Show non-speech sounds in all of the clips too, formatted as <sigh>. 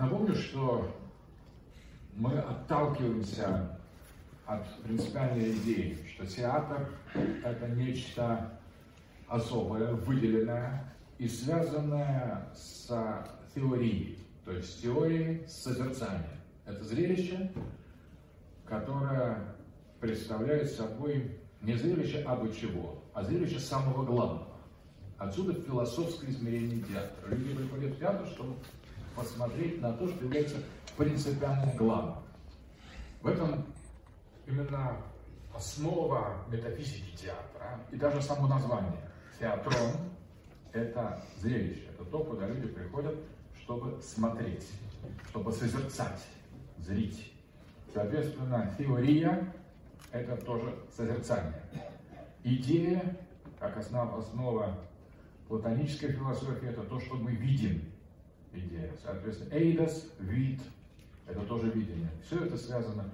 Напомню, что мы отталкиваемся от принципиальной идеи, что театр – это нечто особое, выделенное и связанное с теорией, то есть теорией созерцания. Это зрелище, которое представляет собой не зрелище абы чего, а зрелище самого главного. Отсюда философское измерение театра. Люди приходят в театр, чтобы посмотреть на то, что является принципиально главным. В этом именно основа метафизики театра и даже само название. Театрон – это зрелище, это то, куда люди приходят, чтобы смотреть, чтобы созерцать, зрить. Соответственно, теория – это тоже созерцание. Идея, как основа, основа платонической философии, это то, что мы видим, идея. Соответственно, эйдос, вид, это тоже видение. Все это связано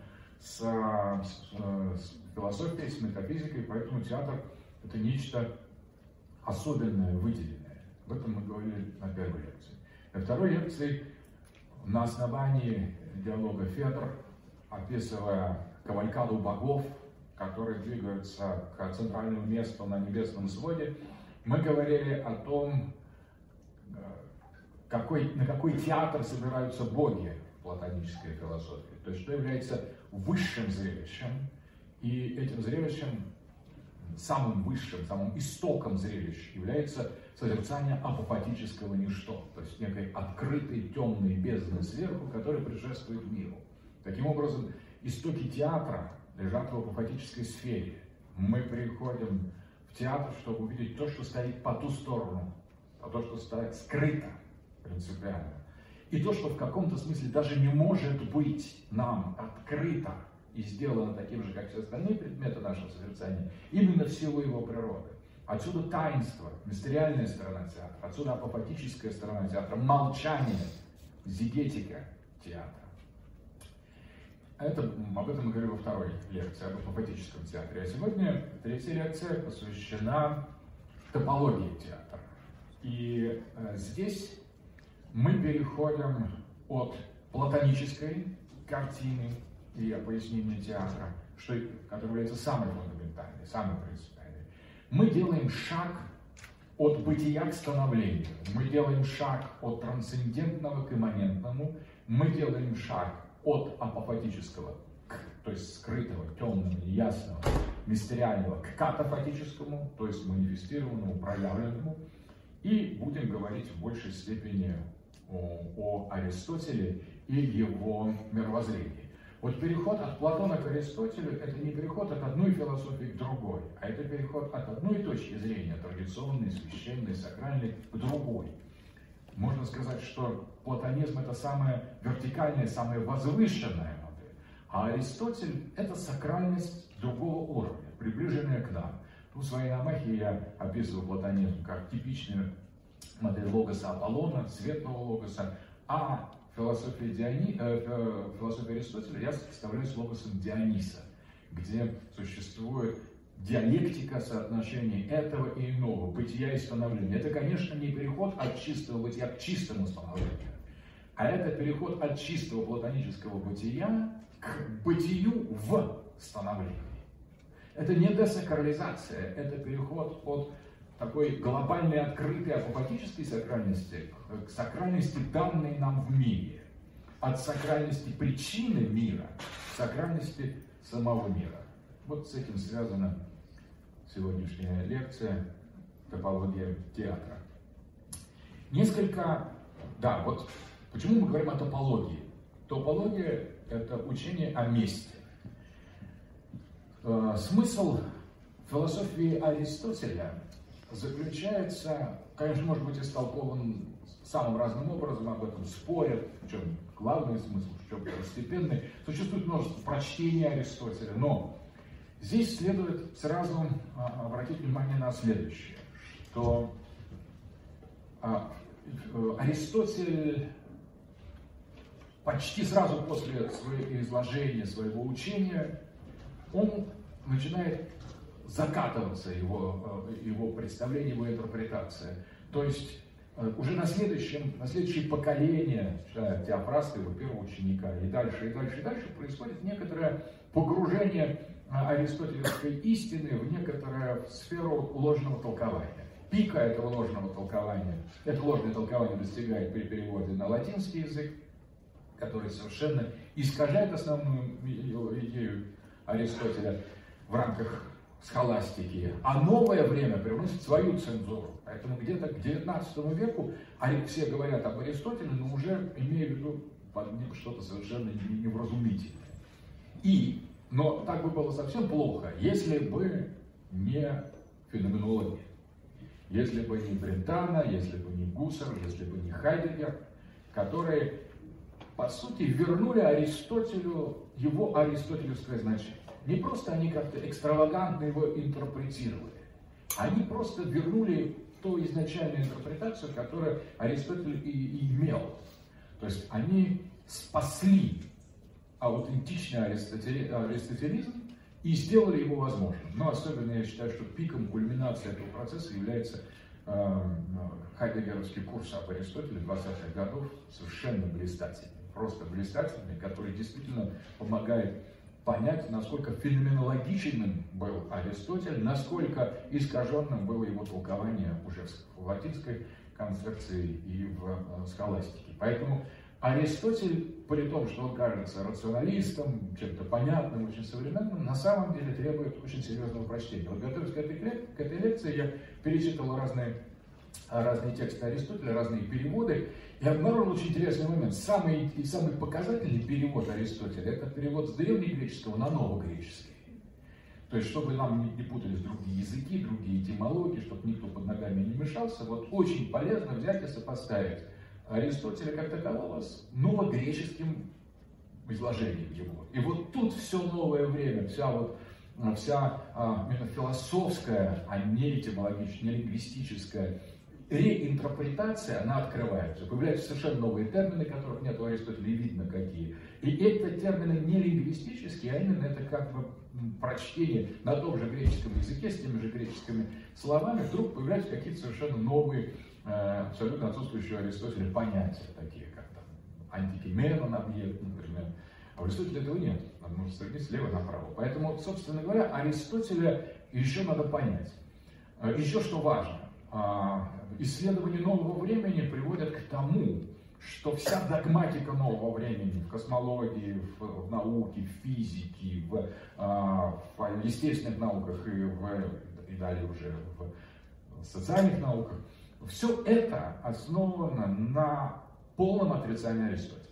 с, с, с философией, с метафизикой, поэтому театр это нечто особенное, выделенное. Об этом мы говорили на первой лекции. На второй лекции на основании диалога Федор, описывая кавалькаду богов, которые двигаются к центральному месту на небесном своде, мы говорили о том, какой, на какой театр собираются боги в платонической. То есть, что является высшим зрелищем, и этим зрелищем, самым высшим, самым истоком зрелища является созерцание апофатического ничто, то есть некой открытой темной бездны сверху, которая предшествует миру. Таким образом, истоки театра лежат в апофатической сфере. Мы приходим в театр, чтобы увидеть то, что стоит по ту сторону, а то, что стоит скрыто принципиально. И то, что в каком-то смысле даже не может быть нам открыто и сделано таким же, как все остальные предметы нашего созерцания, именно в силу его природы. Отсюда таинство, мистериальная сторона театра, отсюда апопатическая сторона театра, молчание, зигетика театра. Это, об этом мы говорили во второй лекции, об апопатическом театре. А сегодня третья лекция посвящена топологии театра. И э, здесь мы переходим от платонической картины и пояснения театра, что, который является самой фундаментальной, самой принципиальной. Мы делаем шаг от бытия к становлению. Мы делаем шаг от трансцендентного к имманентному. Мы делаем шаг от апофатического, к, то есть скрытого, темного, неясного, мистериального, к катафатическому, то есть манифестированному, проявленному. И будем говорить в большей степени о, Аристотеле и его мировоззрении. Вот переход от Платона к Аристотелю – это не переход от одной философии к другой, а это переход от одной точки зрения, традиционной, священной, сакральной, к другой. Можно сказать, что платонизм – это самая вертикальная, самая возвышенная модель, а Аристотель – это сакральность другого уровня, приближенная к нам. В своей намахе я описываю платонизм как типичную модель логоса Аполлона, светлого логоса, а философия, Диони, э, философия Аристотеля я представляю с логосом Диониса, где существует диалектика соотношений этого и иного, бытия и становления. Это, конечно, не переход от чистого бытия к чистому становлению, а это переход от чистого платонического бытия к бытию в становлении. Это не десакрализация, это переход от такой глобальной, открытой апопатической сакральности к сакральности, данной нам в мире. От сакральности причины мира к сакральности самого мира. Вот с этим связана сегодняшняя лекция «Топология театра». Несколько, да, вот почему мы говорим о топологии? Топология – это учение о месте. Э, смысл философии Аристотеля заключается, конечно, может быть истолкован самым разным образом, об этом спорят, в чем главный смысл, в чем второстепенный. Существует множество прочтений Аристотеля, но здесь следует сразу а, обратить внимание на следующее, что а, Аристотель почти сразу после своего изложения, своего учения, он начинает закатываться его, э, его представление, его интерпретация. То есть э, уже на следующем, на следующее поколение Теофраста, его первого ученика, и дальше, и дальше, и дальше происходит некоторое погружение аристотелевской истины в некоторую сферу ложного толкования. Пика этого ложного толкования, это ложное толкование достигает при переводе на латинский язык, который совершенно искажает основную идею Аристотеля в рамках схоластики, а новое время привносит свою цензуру. Поэтому где-то к XIX веку все говорят об Аристотеле, но уже имея в виду под ним что-то совершенно невразумительное. И, но так бы было совсем плохо, если бы не феноменологи. Если бы не Брентана, если бы не Гуссер, если бы не Хайдегер, которые, по сути, вернули Аристотелю его аристотелевское значение. Не просто они как-то экстравагантно его интерпретировали, они просто вернули ту изначальную интерпретацию, которую Аристотель и, имел. То есть они спасли аутентичный аристотелизм и сделали его возможным. Но особенно я считаю, что пиком кульминации этого процесса является э, хайдегеровский курс об Аристотеле 20-х годов, совершенно блистательный, просто блистательный, который действительно помогает понять, насколько феноменологичным был Аристотель, насколько искаженным было его толкование уже в латинской концепции и в э, схоластике. Поэтому Аристотель, при том, что он кажется рационалистом, чем-то понятным, очень современным, на самом деле требует очень серьезного прочтения. Вот готовясь к этой, к этой лекции, я перечитывал разные, разные тексты Аристотеля, разные переводы, и обнаружил очень интересный момент. Самый, самый показательный перевод Аристотеля – это перевод с древнегреческого на новогреческий. То есть, чтобы нам не, не путались другие языки, другие этимологии, чтобы никто под ногами не мешался, вот очень полезно взять и сопоставить Аристотеля как такового с новогреческим изложением его. И вот тут все новое время, вся вот вся а, философская, а не этимологическая, не лингвистическая реинтерпретация, она открывается. Появляются совершенно новые термины, которых нет у Аристотеля, видно какие. И это термины не лингвистические, а именно это как бы прочтение на том же греческом языке с теми же греческими словами, вдруг появляются какие-то совершенно новые, э, абсолютно отсутствующие у Аристотеля понятия, такие как там антикименон объект, например. А у Аристотеля этого нет, надо может сравнить слева направо. Поэтому, собственно говоря, Аристотеля еще надо понять. Э, еще что важно, а, исследования нового времени приводят к тому, что вся догматика нового времени в космологии, в, в науке, в физике, в, а, в естественных науках и, в, и далее уже в социальных науках, все это основано на полном отрицании Аристотеля.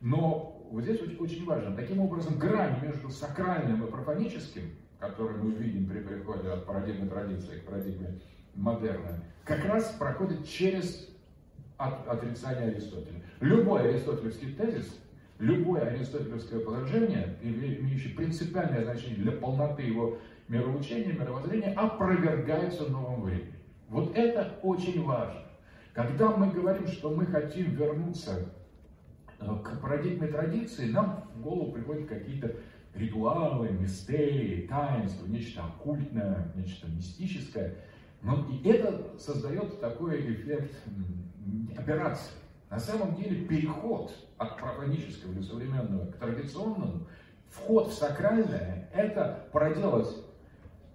Но вот здесь очень, важно, таким образом грань между сакральным и профаническим, который мы видим при переходе от парадигмы традиции к парадигме модерна, как раз проходит через от, отрицание Аристотеля. Любой аристотелевский тезис, любое аристотелевское положение, имеющее принципиальное значение для полноты его мироучения, мировоззрения, опровергается новым временем. Вот это очень важно. Когда мы говорим, что мы хотим вернуться э, к парадигме традиции, нам в голову приходят какие-то ритуалы, мистерии, таинства, нечто оккультное, нечто мистическое – но ну, и это создает такой эффект операции. На самом деле переход от профанического или современного к традиционному, вход в сакральное, это проделать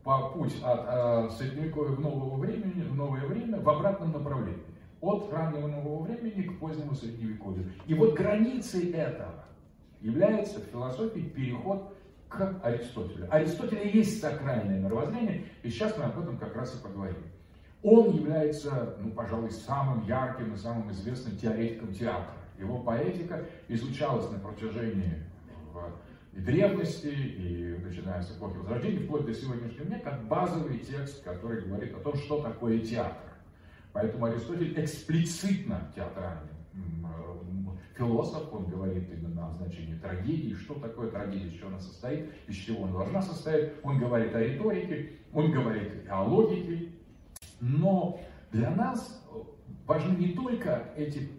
по путь от э, средневековья в нового времени, в новое время в обратном направлении. От раннего нового времени к позднему средневековью. И вот границей этого является в философии переход к Аристотелю. Аристотеля есть сакральное мировоззрение, и сейчас мы об этом как раз и поговорим. Он является, ну, пожалуй, самым ярким и самым известным теоретиком театра. Его поэтика изучалась на протяжении и древности, и начиная с эпохи Возрождения, вплоть до сегодняшнего дня, как базовый текст, который говорит о том, что такое театр. Поэтому Аристотель эксплицитно театральный философ, он говорит именно о значении трагедии, что такое трагедия, из чего она состоит, из чего она должна состоять. Он говорит о риторике, он говорит о логике. Но для нас важны не только эти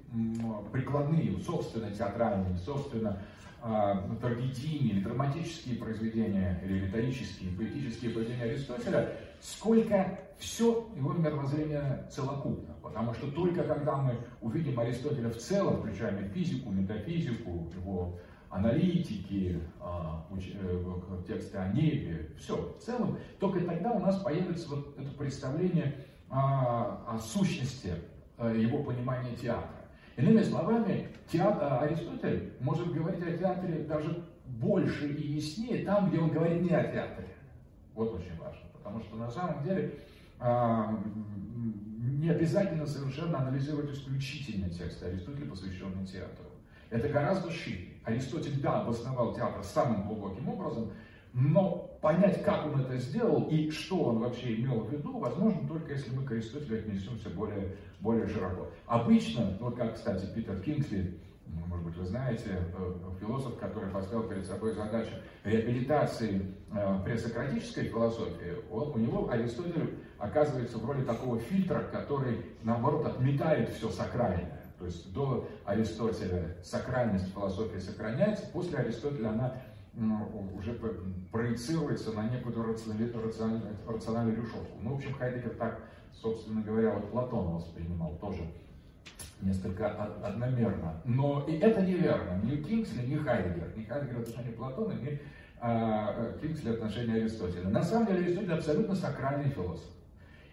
прикладные, собственно, театральные, собственно, а, трагедийные или драматические произведения, или риторические, поэтические произведения Аристотеля, сколько все его мировоззрение целокупно. Потому что только когда мы увидим Аристотеля в целом, включая физику, метафизику, его аналитики, а, э, тексты о небе, все в целом, только тогда у нас появится вот это представление о сущности э, его понимания театра. Иными словами, театр, Аристотель может говорить о театре даже больше и яснее там, где он говорит не о театре. Вот очень важно, потому что на самом деле а, не обязательно совершенно анализировать исключительно тексты Аристотеля, посвященные театру. Это гораздо шире. Аристотель, да, обосновал театр самым глубоким образом, но понять, как он это сделал и что он вообще имел в виду, возможно только если мы к Аристотелю отнесемся более, более широко. Обычно, вот как, кстати, Питер Кингсли, может быть, вы знаете, э, философ, который поставил перед собой задачу реабилитации э, пресократической философии, вот у него Аристотель оказывается в роли такого фильтра, который, наоборот, отметает все сакральное. То есть до Аристотеля сакральность философии сохраняется, после Аристотеля она уже проецируется на некую рациональную, рациональную решетку. Ну, в общем, Хайдегер так, собственно говоря, вот Платона воспринимал тоже несколько одномерно. Но и это неверно. Ни Кингсли, ни Хайдегер. Ни Хайдегер в отношении Платона, ни а, Кингсли в отношении Аристотеля. На самом деле Аристотель абсолютно сакральный философ.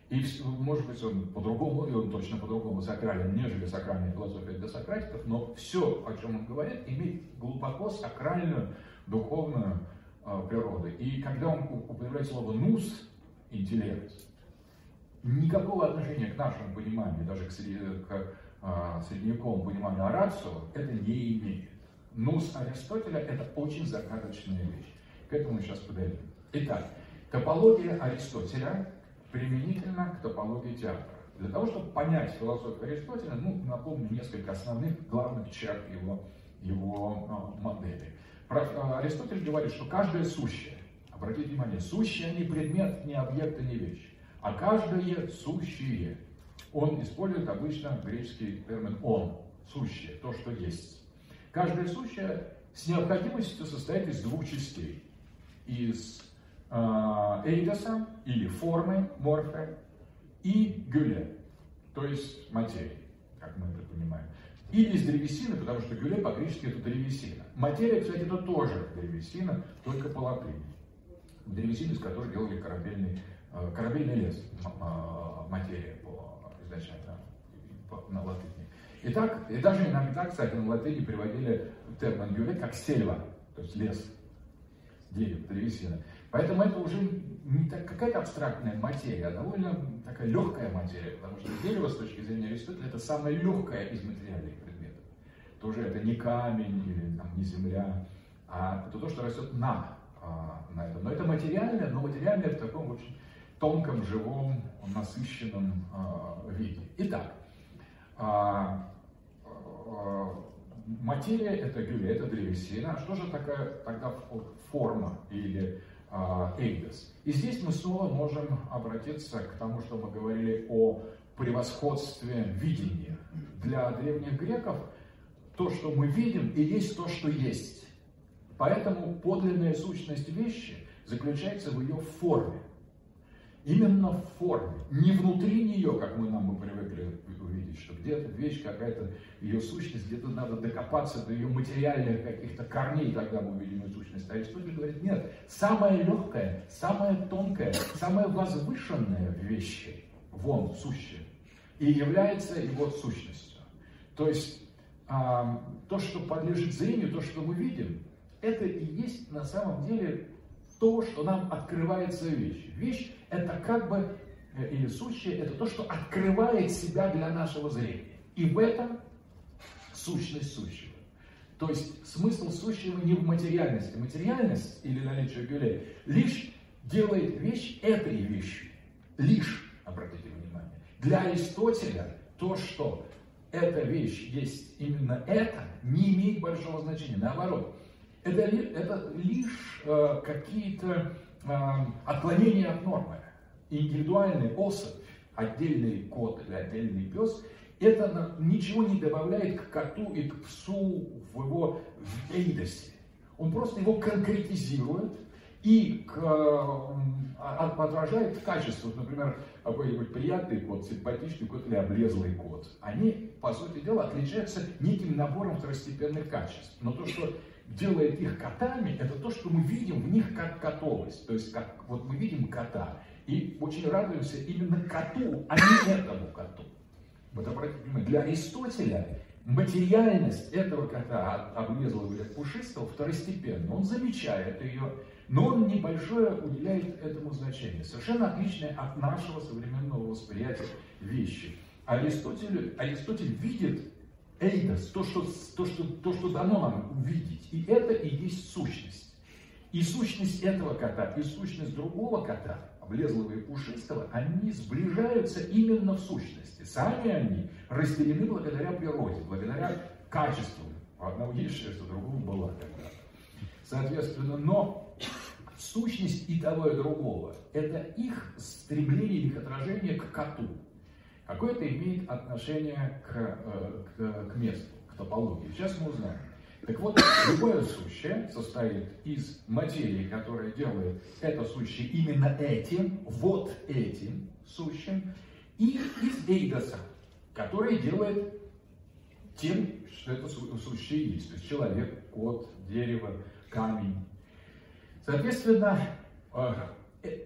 И, может быть, он по-другому, и он точно по-другому сакрален, нежели сакральная философия для сократиков, но все, о чем он говорит, имеет глубоко сакральную, духовную э, природу. И когда он употребляет слово «нус», интеллект, никакого отношения к нашему пониманию, даже к, к э, средневековому пониманию орацию, это не имеет. Нус Аристотеля – это очень загадочная вещь. К этому мы сейчас подойдем. Итак, топология Аристотеля применительно к топологии театра. Для того, чтобы понять философию Аристотеля, ну, напомню несколько основных главных черт его, его э, модели. Э, Аристотель говорит, что каждое сущее, обратите внимание, сущее не предмет, не объект, не вещь, а каждое сущее. Он использует обычно греческий термин «он», сущее, то, что есть. Каждое сущее с необходимостью состоит из двух частей. Из э, эйдоса или формы, морфе, и гюле, то есть материи, как мы это понимаем. Или из древесины, потому что гюле по-гречески это древесина. Материя, кстати, это тоже древесина, только по латыни. Древесина, из которой делали корабельный, э, корабельный лес, э, материя по, изначально на латыни. Итак, и даже иногда, кстати, на латыни приводили термин гюле как сельва, то есть лес, дерево, древесина. Поэтому это уже не так, какая-то абстрактная материя, а довольно такая легкая материя, потому что дерево с точки зрения Аристотеля это самое легкое из материальных предметов. Тоже это не камень или там, не земля, а это то, что растет на, а, на этом. Но это материальное, но материальное в таком очень тонком, живом, насыщенном а, виде. Итак, а, а, материя это гюля, это древесина. Что же такая тогда форма или Эйдес. И здесь мы снова можем обратиться к тому, что мы говорили о превосходстве видения. Для древних греков то, что мы видим, и есть то, что есть. Поэтому подлинная сущность вещи заключается в ее форме. Именно в форме, не внутри нее, как мы нам мы привыкли увидеть, что где-то вещь какая-то, ее сущность, где-то надо докопаться до ее материальных каких-то корней, тогда мы увидим ее сущность. Аристотель говорит, нет, самое легкое, самое тонкое, самое возвышенное в вещи, вон, сущее, и является его сущностью. То есть а, то, что подлежит зрению, то, что мы видим, это и есть на самом деле то, что нам открывается вещь. Вещь – это как бы, э, или сущее, это то, что открывает себя для нашего зрения. И в этом сущность сущего. То есть смысл сущего не в материальности. Материальность или наличие гюлей лишь делает вещь этой вещью. Лишь, обратите внимание. Для Аристотеля то, что эта вещь есть именно это, не имеет большого значения. Наоборот, это, это лишь э, какие-то э, отклонения от нормы. Индивидуальный особь, отдельный кот или отдельный пес, это ничего не добавляет к коту и к псу в его эйдосе. Он просто его конкретизирует и к, а, отражает качество, например, какой-нибудь приятный кот, симпатичный кот или облезлый кот. Они, по сути дела, отличаются неким набором второстепенных качеств. Но то, что делает их котами, это то, что мы видим в них как котовость. То есть, как вот мы видим кота, и очень радуемся именно коту, а не этому коту. Вот обратите внимание, для Аристотеля материальность этого кота, облезлого или пушистого, второстепенна. Он замечает ее, но он небольшое уделяет этому значение. Совершенно отличное от нашего современного восприятия вещи. Аристотель, Аристотель видит эйдос, то что, то, что, то, что дано нам увидеть. И это и есть сущность. И сущность этого кота, и сущность другого кота – облезлого и пушистого, они сближаются именно в сущности. Сами они разделены благодаря природе, благодаря качеству. У одного есть шерсть, у другого была когда Соответственно, но сущность и того, и другого – это их стремление, их отражение к коту. Какое это имеет отношение к, э, к, к месту, к топологии. Сейчас мы узнаем. Так вот, любое сущее состоит из материи, которая делает это сущее именно этим, вот этим сущим, и из эйдоса, который делает тем, что это сущее есть. То есть человек, кот, дерево, камень. Соответственно, э,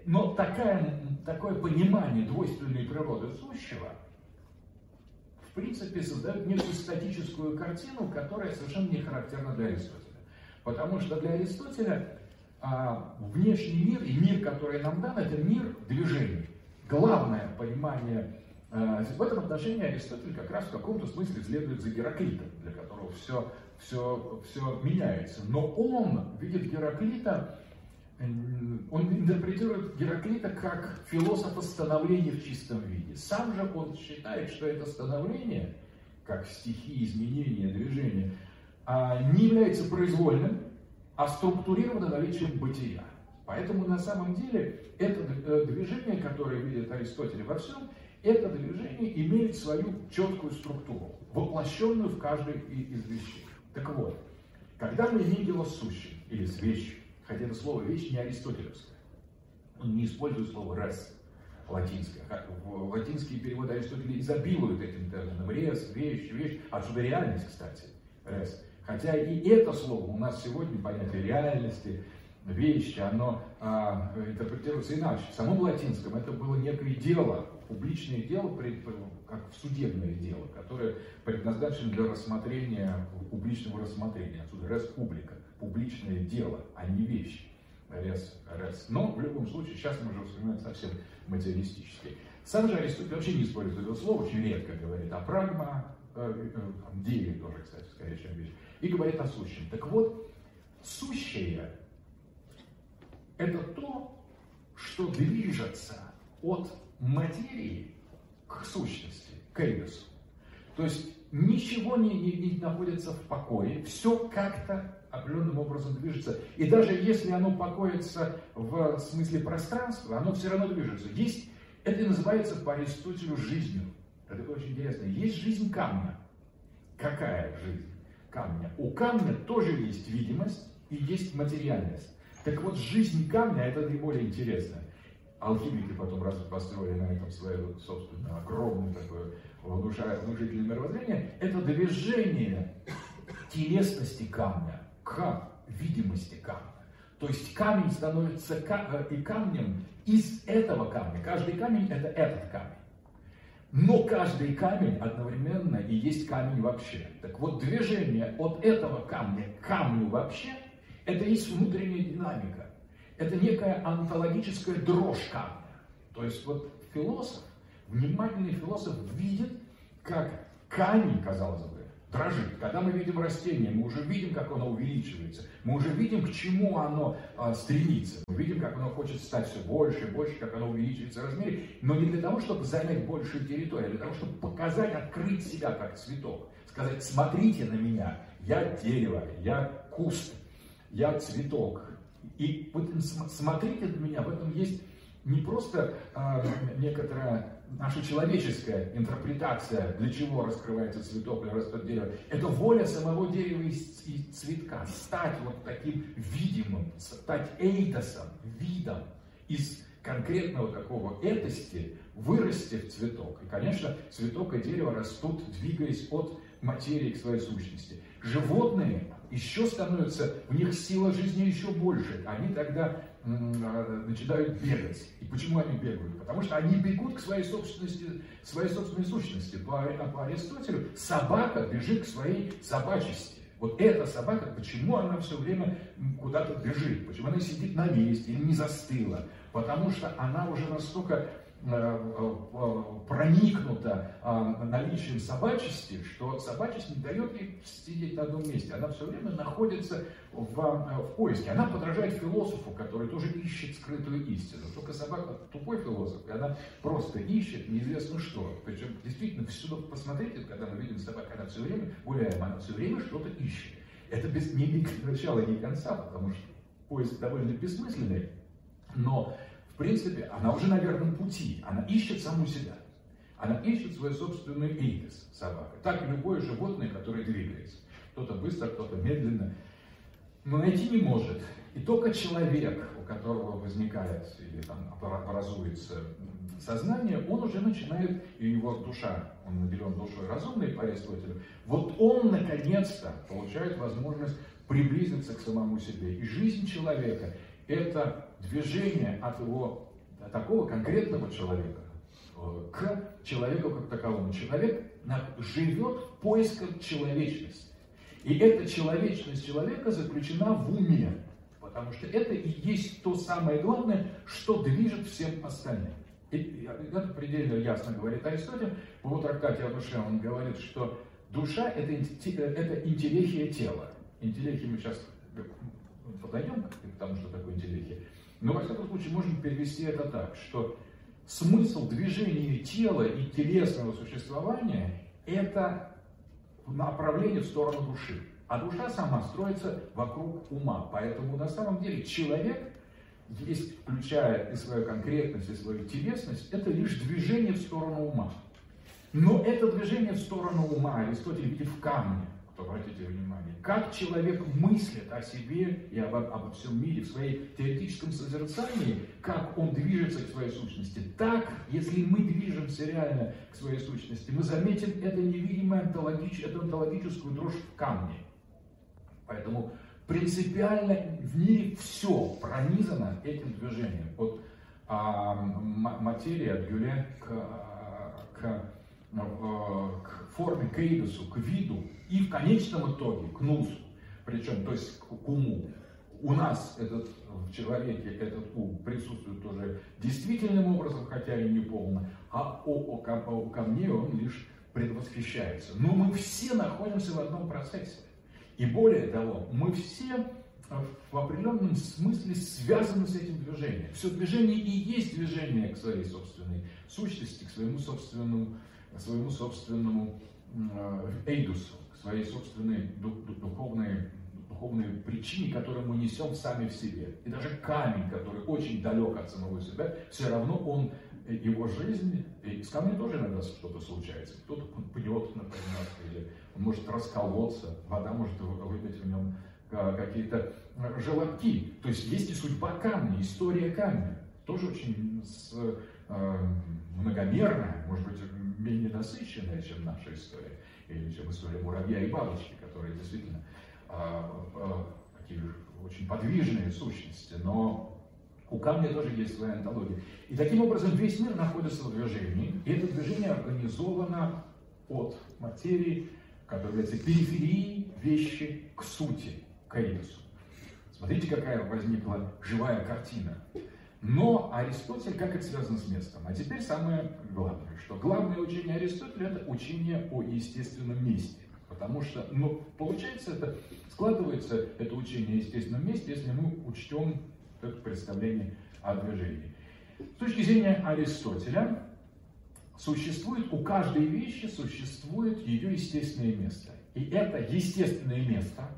но такая, такое понимание двойственной природы сущего – в принципе, создает некую статическую картину, которая совершенно не характерна для Аристотеля. Потому что для Аристотеля а, внешний мир и мир, который нам дан, это мир движений. Главное понимание а, в этом отношении Аристотель как раз в каком-то смысле следует за Гераклитом, для которого все, все, все меняется. Но он видит Гераклита он интерпретирует Гераклита как философа становления в чистом виде. Сам же он считает, что это становление, как стихи, изменения, движения, а, не является произвольным, а структурировано наличием бытия. Поэтому на самом деле это э, движение, которое видит Аристотель во всем, это движение имеет свою четкую структуру, воплощенную в каждой из вещей. Так вот, когда мы с сущим или с вещью, Хотя это слово «вещь» не аристотелевское. Он не использует слово «рес» латинское. Латинские переводы Аристотеля изобилуют этим термином. Рес, вещь, вещь. Отсюда реальность, кстати. Рес. Хотя и это слово у нас сегодня понятие реальности, вещи, оно а, интерпретируется иначе. В самом латинском это было некое дело, публичное дело, как судебное дело, которое предназначено для рассмотрения, публичного рассмотрения. Отсюда рес публика публичное дело, а не вещь. Рез, рез. Но в любом случае, сейчас мы уже вспоминаем совсем материалистически. Сам же Аристотель вообще не использует это слово, очень редко говорит о прагма, э, э, деле тоже, кстати, скорее, чем вещь, и говорит о сущем. Так вот, сущее – это то, что движется от материи к сущности, к эйдосу. То есть ничего не, не, не находится в покое, все как-то определенным образом движется. И даже если оно покоится в смысле пространства, оно все равно движется. Есть, это называется по Аристотелю жизнью. Это очень интересно. Есть жизнь камня. Какая жизнь камня? У камня тоже есть видимость и есть материальность. Так вот, жизнь камня это наиболее интересно. Алхимики потом раз построили на этом свое собственное огромное такое внушительное мировоззрение. Это движение телесности камня к видимости камня. То есть камень становится э, и камнем из этого камня. Каждый камень это этот камень. Но каждый камень одновременно и есть камень вообще. Так вот, движение от этого камня к камню вообще, это есть внутренняя динамика. Это некая онтологическая дрожь камня. То есть вот философ, внимательный философ видит, как камень, казалось бы, дрожит. Когда мы видим растение, мы уже видим, как оно увеличивается. Мы уже видим, к чему оно а, стремится. Мы видим, как оно хочет стать все больше и больше, как оно увеличивается в размере. Но не для того, чтобы занять большую территорию, а для того, чтобы показать, открыть себя как цветок. Сказать, смотрите на меня, я дерево, я куст, я цветок. И вот смотрите на меня, в этом есть не просто а, некоторая наша человеческая интерпретация, для чего раскрывается цветок или растет дерево, это воля самого дерева и цветка, стать вот таким видимым, стать эйтосом, видом из конкретного такого этости, вырасти в цветок. И, конечно, цветок и дерево растут, двигаясь от материи к своей сущности. Животные еще становятся, у них сила жизни еще больше. Они тогда начинают бегать. И почему они бегают? Потому что они бегут к своей собственности, своей собственной сущности. По, по Аристотелю собака бежит к своей собачести. Вот эта собака, почему она все время куда-то бежит? Почему она сидит на месте или не застыла? Потому что она уже настолько проникнута а, наличием собачести, что собачесть не дает ей сидеть на одном месте. Она все время находится в, э, в поиске. Она подражает философу, который тоже ищет скрытую истину. Только собака тупой философ, и она просто ищет неизвестно что. Причем действительно всюду посмотрите, когда мы видим собаку, она все время гуляем, она все время что-то ищет. Это без, не <laughs> начала, ни конца, потому что поиск довольно бессмысленный. Но принципе, она уже на верном пути. Она ищет саму себя. Она ищет свой собственный эйдес, собака. Так и любое животное, которое двигается. Кто-то быстро, кто-то медленно. Но найти не может. И только человек, у которого возникает или там образуется сознание, он уже начинает, и его душа, он наделен душой разумной по Аристотелю, вот он наконец-то получает возможность приблизиться к самому себе. И жизнь человека – это движение от его такого конкретного человека э, к человеку как таковому. Человек живет в поисках человечности. И эта человечность человека заключена в уме, потому что это и есть то самое главное, что движет всем остальным. И это предельно ясно говорит Аристотель. В трактате о душе он говорит, что душа это, это интеллихия тела. Интеллихия мы сейчас подойдем к тому, что такое интеллихия. Но, во всяком случае, можем перевести это так, что смысл движения тела и телесного существования – это направление в сторону души. А душа сама строится вокруг ума. Поэтому на самом деле человек, есть, включая и свою конкретность, и свою телесность, это лишь движение в сторону ума. Но это движение в сторону ума Аристотель видит в камне – обратите внимание, как человек мыслит о себе и об, обо всем мире в своей теоретическом созерцании, как он движется к своей сущности. Так, если мы движемся реально к своей сущности, мы заметим это невидимое онтологич, эту онтологическую дрожь в камне. Поэтому принципиально в мире все пронизано этим движением. От а, материи, от Гюле к, к к форме, к эйдосу, к виду и в конечном итоге к нусу, причем, то есть к уму. У нас этот, в человеке этот ум присутствует тоже действительным образом, хотя и не полно, а у, у, у камней он лишь предвосхищается. Но мы все находимся в одном процессе. И более того, мы все в определенном смысле связаны с этим движением. Все движение и есть движение к своей собственной сущности, к своему собственному своему собственному э, эйдусу, к своей собственной духовной, духовной причине, которую мы несем сами в себе. И даже камень, который очень далек от самого себя, все равно он, э, его жизнь, и с камнем тоже иногда что-то случается. Кто-то пьет, например, или он может расколоться, вода может выбить в нем э, какие-то желобки. То есть есть и судьба камня, история камня. Тоже очень с, э, многомерная, может быть, менее насыщенная, чем наша история, или чем история муравья и бабочки, которые действительно а, а, такие очень подвижные сущности, но у камня тоже есть своя антология. И таким образом весь мир находится в движении, и это движение организовано от материи, которая является периферией вещи к сути, к эйдосу. Смотрите, какая возникла живая картина. Но Аристотель, как это связано с местом? А теперь самое главное, что главное учение Аристотеля – это учение о естественном месте. Потому что, ну, получается, это складывается, это учение о естественном месте, если мы учтем это представление о движении. С точки зрения Аристотеля, существует, у каждой вещи существует ее естественное место. И это естественное место,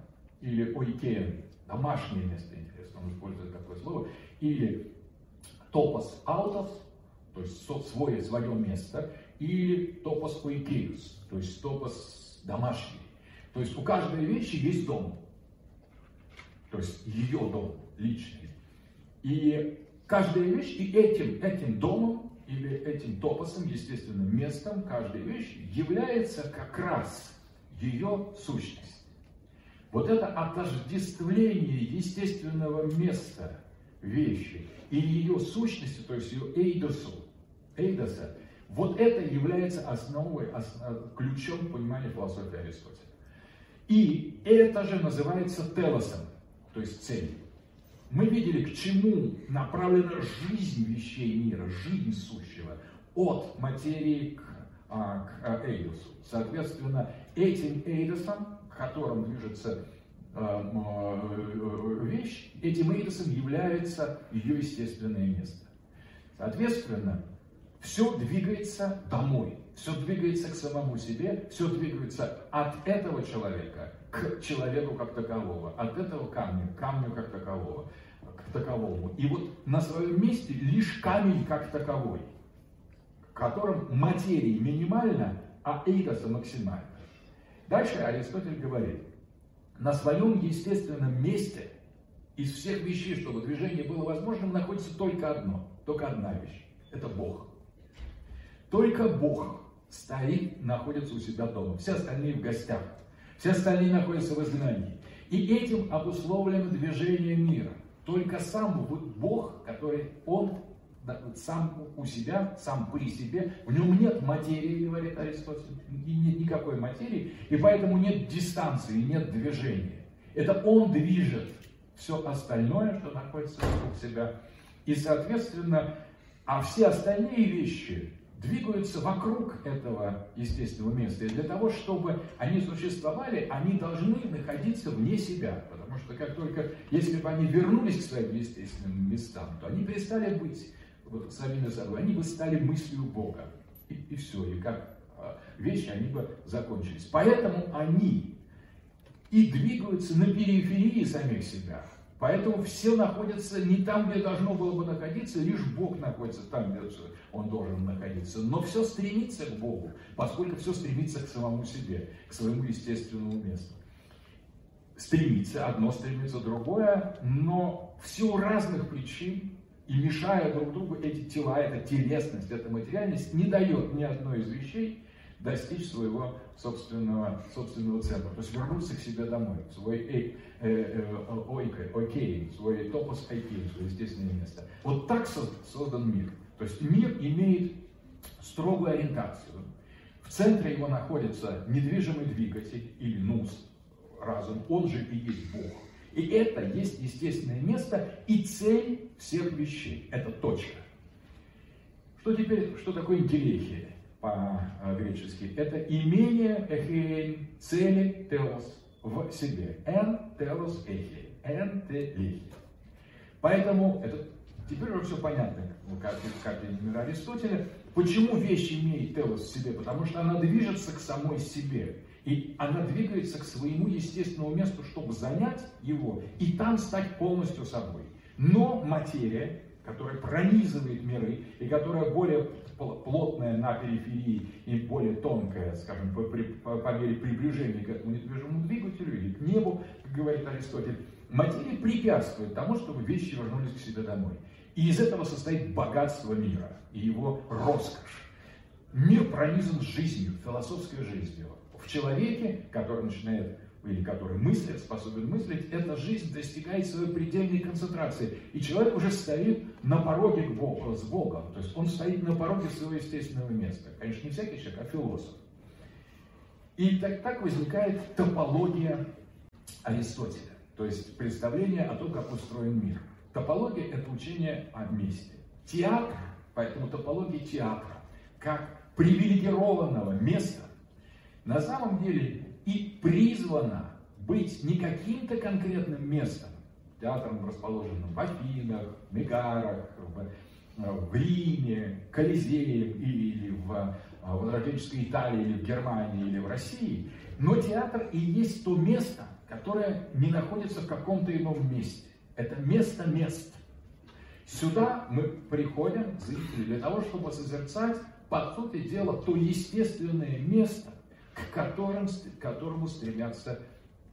или ойкен, домашнее место, интересно, он использует такое слово, или топос аутос, то есть свое, свое место, или топос oikeus, то есть топос домашний. То есть у каждой вещи есть дом, то есть ее дом личный. И каждая вещь и этим, этим домом или этим топосом, естественным местом каждой вещи является как раз ее сущность. Вот это отождествление естественного места вещи и ее сущности, то есть ее эйдосу, эйдоса, вот это является основой, основ, ключом понимания философии Аристотеля. И это же называется телосом, то есть целью. Мы видели, к чему направлена жизнь вещей мира, жизнь сущего, от материи к, а, к эйдосу. Соответственно, этим эйдосом котором движется э, э, вещь, этим эйдосом является ее естественное место. Соответственно, все двигается домой, все двигается к самому себе, все двигается от этого человека к человеку как такового, от этого камня к камню как такового, к таковому. И вот на своем месте лишь камень как таковой, в котором материи минимально, а эйдоса максимально. Дальше Аристотель говорит, на своем естественном месте из всех вещей, чтобы движение было возможным, находится только одно, только одна вещь. Это Бог. Только Бог стоит, находится у себя дома. Все остальные в гостях. Все остальные находятся в изгнании. И этим обусловлено движение мира. Только сам Бог, который Он сам у себя, сам при себе, в нем нет материи, говорит Аристотель, нет никакой материи, и поэтому нет дистанции, нет движения. Это он движет все остальное, что находится вокруг себя. И, соответственно, а все остальные вещи двигаются вокруг этого естественного места. И для того, чтобы они существовали, они должны находиться вне себя. Потому что как только, если бы они вернулись к своим естественным местам, то они перестали быть вот самими собой, они бы стали мыслью Бога. И, и все, и как а, вещи, они бы закончились. Поэтому они и двигаются на периферии самих себя. Поэтому все находятся не там, где должно было бы находиться, лишь Бог находится там, где он должен находиться. Но все стремится к Богу, поскольку все стремится к самому себе, к своему естественному месту. Стремится, одно стремится, другое, но в силу разных причин и мешая друг другу эти тела, эта телесность, эта материальность не дает ни одной из вещей достичь своего собственного, собственного центра, то есть вернуться к себе домой, свой э, э, э, ойка, окей, свой топос айкей, свое естественное место. Вот так создан мир. То есть мир имеет строгую ориентацию. В центре его находится недвижимый двигатель или нус, разум, он же и есть Бог. И это есть естественное место и цель всех вещей. Это точка. Что теперь, что такое интеллихия по-гречески? Это имение эхейн, цели теос в себе. Эн теос эхей. Эн те Поэтому это теперь уже все понятно, как, как Аристотеля. Почему вещь имеет теос в себе? Потому что она движется к самой себе. И она двигается к своему естественному месту, чтобы занять его и там стать полностью собой. Но материя, которая пронизывает миры и которая более плотная на периферии и более тонкая, скажем, по, по, по мере приближения к этому недвижимому двигателю или к небу, как говорит Аристотель, материя препятствует тому, чтобы вещи вернулись к себе домой. И из этого состоит богатство мира и его роскошь. Мир пронизан жизнью, философской жизнью в человеке, который начинает или который мыслит, способен мыслить, эта жизнь достигает своей предельной концентрации. И человек уже стоит на пороге к Богу, с Богом. То есть он стоит на пороге своего естественного места. Конечно, не всякий человек, а философ. И так, так возникает топология Аристотеля. То есть представление о том, как устроен мир. Топология – это учение о месте. Театр, поэтому топология театра, как привилегированного места, на самом деле и призвана быть не каким-то конкретным местом, театром, расположенным в Афинах, Мегарах, в, в Риме, Колизеем или в, в Европейской Италии, или в Германии, или в России, но театр и есть то место, которое не находится в каком-то ином месте. Это место мест. Сюда мы приходим, зрители, для того, чтобы созерцать, по сути дела, то естественное место, к, которым, к которому стремятся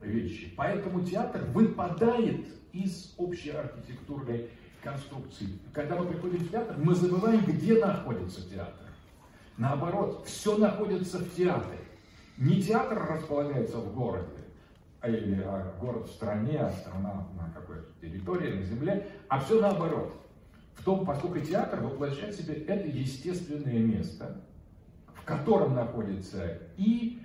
вещи. Поэтому театр выпадает из общей архитектурной конструкции. Когда мы приходим в театр, мы забываем, где находится театр. Наоборот, все находится в театре. Не театр располагается в городе, а или а город в стране, а страна на какой-то территории, на земле, а все наоборот. В том, поскольку театр воплощает в себе это естественное место, котором находится и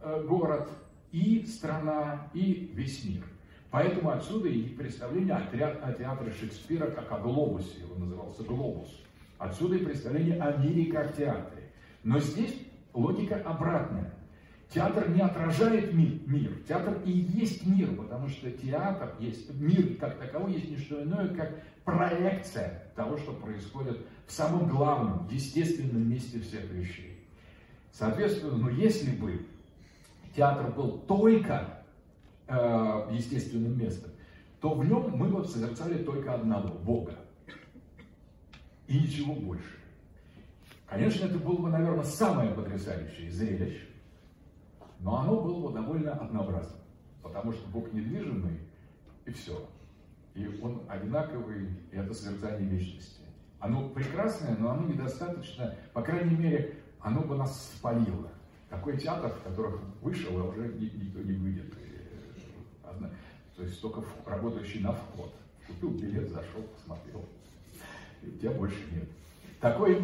э, город, и страна, и весь мир. Поэтому отсюда и представление о, театре Шекспира как о глобусе, его назывался глобус. Отсюда и представление о мире как театре. Но здесь логика обратная. Театр не отражает мир, мир. Театр и есть мир, потому что театр есть, мир как таковой есть не что иное, как проекция того, что происходит в самом главном, естественном месте всех вещей. Соответственно, ну если бы театр был только э, естественным местом, то в нем мы бы созерцали только одного – Бога. И ничего больше. Конечно, это было бы, наверное, самое потрясающее зрелище, но оно было бы довольно однообразным, потому что Бог недвижимый, и все. И он одинаковый, и это созерцание вечности. Оно прекрасное, но оно недостаточно, по крайней мере, оно бы нас спалило. Такой театр, в которых вышел, а уже никто не выйдет. Одна, то есть только работающий на вход. Купил билет, зашел, посмотрел. И тебя больше нет. Такой,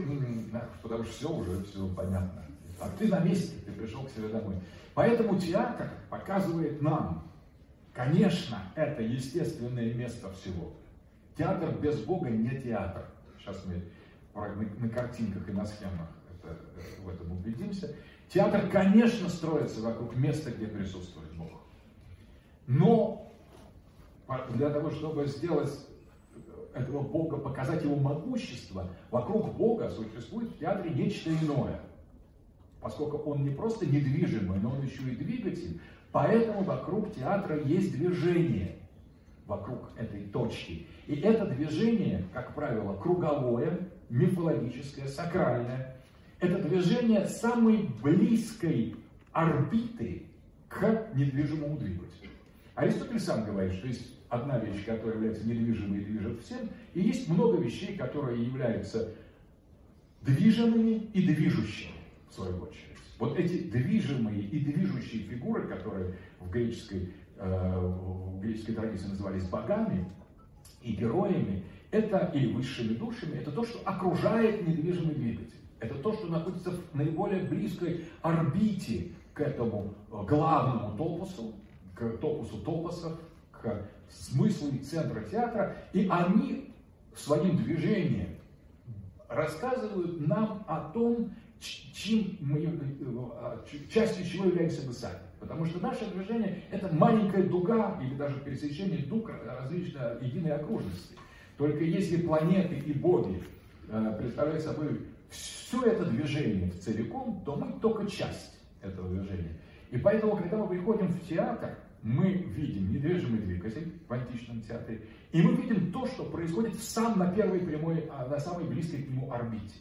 потому что все уже, все понятно. А ты на месте, ты пришел к себе домой. Поэтому театр показывает нам, конечно, это естественное место всего. Театр без Бога не театр. Сейчас мы на картинках и на схемах в этом убедимся. Театр, конечно, строится вокруг места, где присутствует Бог. Но для того, чтобы сделать этого Бога, показать его могущество, вокруг Бога существует в театре нечто иное. Поскольку он не просто недвижимый, но он еще и двигатель, поэтому вокруг театра есть движение, вокруг этой точки. И это движение, как правило, круговое, мифологическое, сакральное. Это движение самой близкой орбиты к недвижимому двигателю. Аристотель сам говорит, что есть одна вещь, которая является недвижимой и движет всем, и есть много вещей, которые являются движимыми и движущими, в свою очередь. Вот эти движимые и движущие фигуры, которые в греческой, э, в греческой традиции назывались богами и героями, это или высшими душами, это то, что окружает недвижимый двигатель. Это то, что находится в наиболее близкой орбите к этому главному топусу, к топусу топосов, к смыслу и центра театра, и они своим движением рассказывают нам о том, чем мы, частью чего являемся мы сами. Потому что наше движение – это маленькая дуга или даже пересечение дуг различной единой окружности. Только если планеты и боги э, представляют собой все это движение целиком, то мы только часть этого движения. И поэтому, когда мы приходим в театр, мы видим недвижимый двигатель в античном театре, и мы видим то, что происходит сам на первой прямой, а, на самой близкой к нему орбите.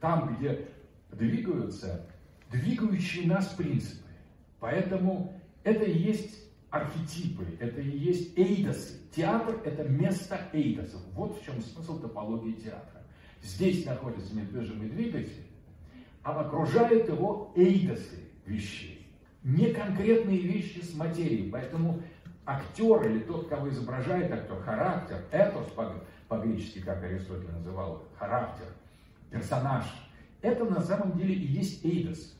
Там, где двигаются двигающие нас принципы. Поэтому это и есть архетипы, это и есть эйдосы. Театр – это место эйдосов. Вот в чем смысл топологии театра. Здесь находится недвижимый двигатель, а окружают его эйдосы вещей не конкретные вещи с материей. Поэтому актер или тот, кого изображает актер, характер, этос по-гречески, как Аристотель называл, характер, персонаж, это на самом деле и есть эйдос.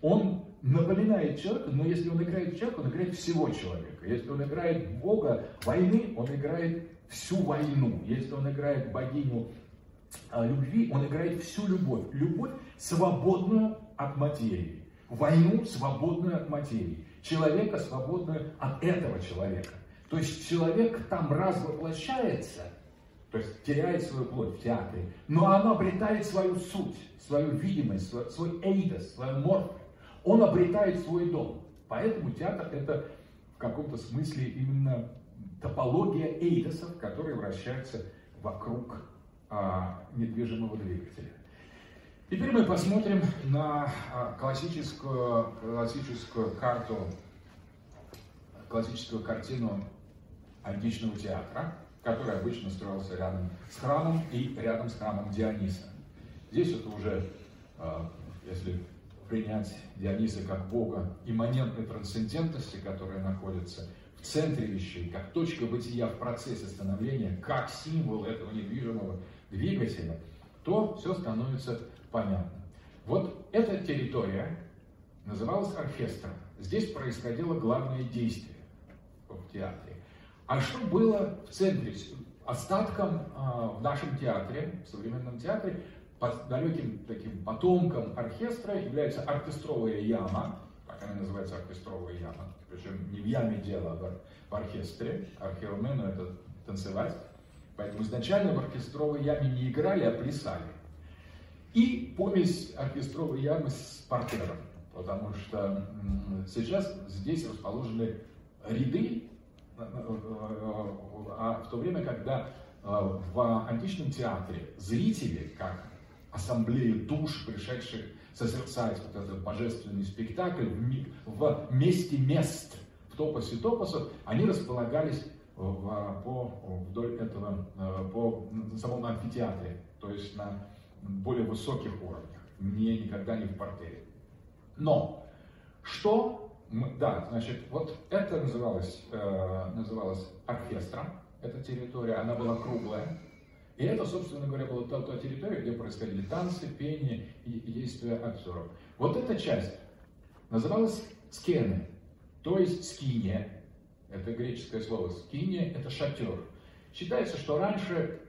Он напоминает человека, но если он играет человека, он играет всего человека. Если он играет бога войны, он играет всю войну. Если он играет богиню любви, он играет всю любовь. Любовь, свободную от материи войну, свободную от материи, человека, свободную от этого человека. То есть человек там раз воплощается, то есть теряет свою плоть в театре, но он обретает свою суть, свою видимость, свой, свой эйдос, свою морф. Он обретает свой дом. Поэтому театр это в каком-то смысле именно топология эйдосов, которые вращаются вокруг а, недвижимого двигателя. Теперь мы посмотрим на а, классическую, классическую карту, классическую картину античного театра, который обычно строился рядом с храмом и рядом с храмом Диониса. Здесь это уже, а, если принять Диониса как бога имманентной трансцендентности, которая находится в центре вещей, как точка бытия в процессе становления, как символ этого недвижимого двигателя, то все становится понятно. Вот эта территория называлась оркестром. Здесь происходило главное действие в театре. А что было в центре? Остатком э, в нашем театре, в современном театре, далеким таким потомком оркестра является оркестровая яма, так она называется оркестровая яма, причем не в яме дело, а в оркестре, археомену это танцевать, поэтому изначально в оркестровой яме не играли, а плясали. И помесь оркестровой ямы с портером, потому что сейчас здесь расположены ряды, э, э, э, а в то время, когда в античном театре зрители, как ассамблея душ, пришедших созерцать вот этот божественный спектакль в месте мест, в топосе топосов, они располагались в, по, вдоль этого, по самом амфитеатре, то есть на более высоких уровнях, не никогда не в портере. Но что, да, значит, вот это называлось, э, называлось оркестром, эта территория, она была круглая, и это, собственно говоря, была та, та территория, где происходили танцы, пение и действия актеров. Вот эта часть называлась скены, то есть скиния, это греческое слово скиния, это шатер. Считается, что раньше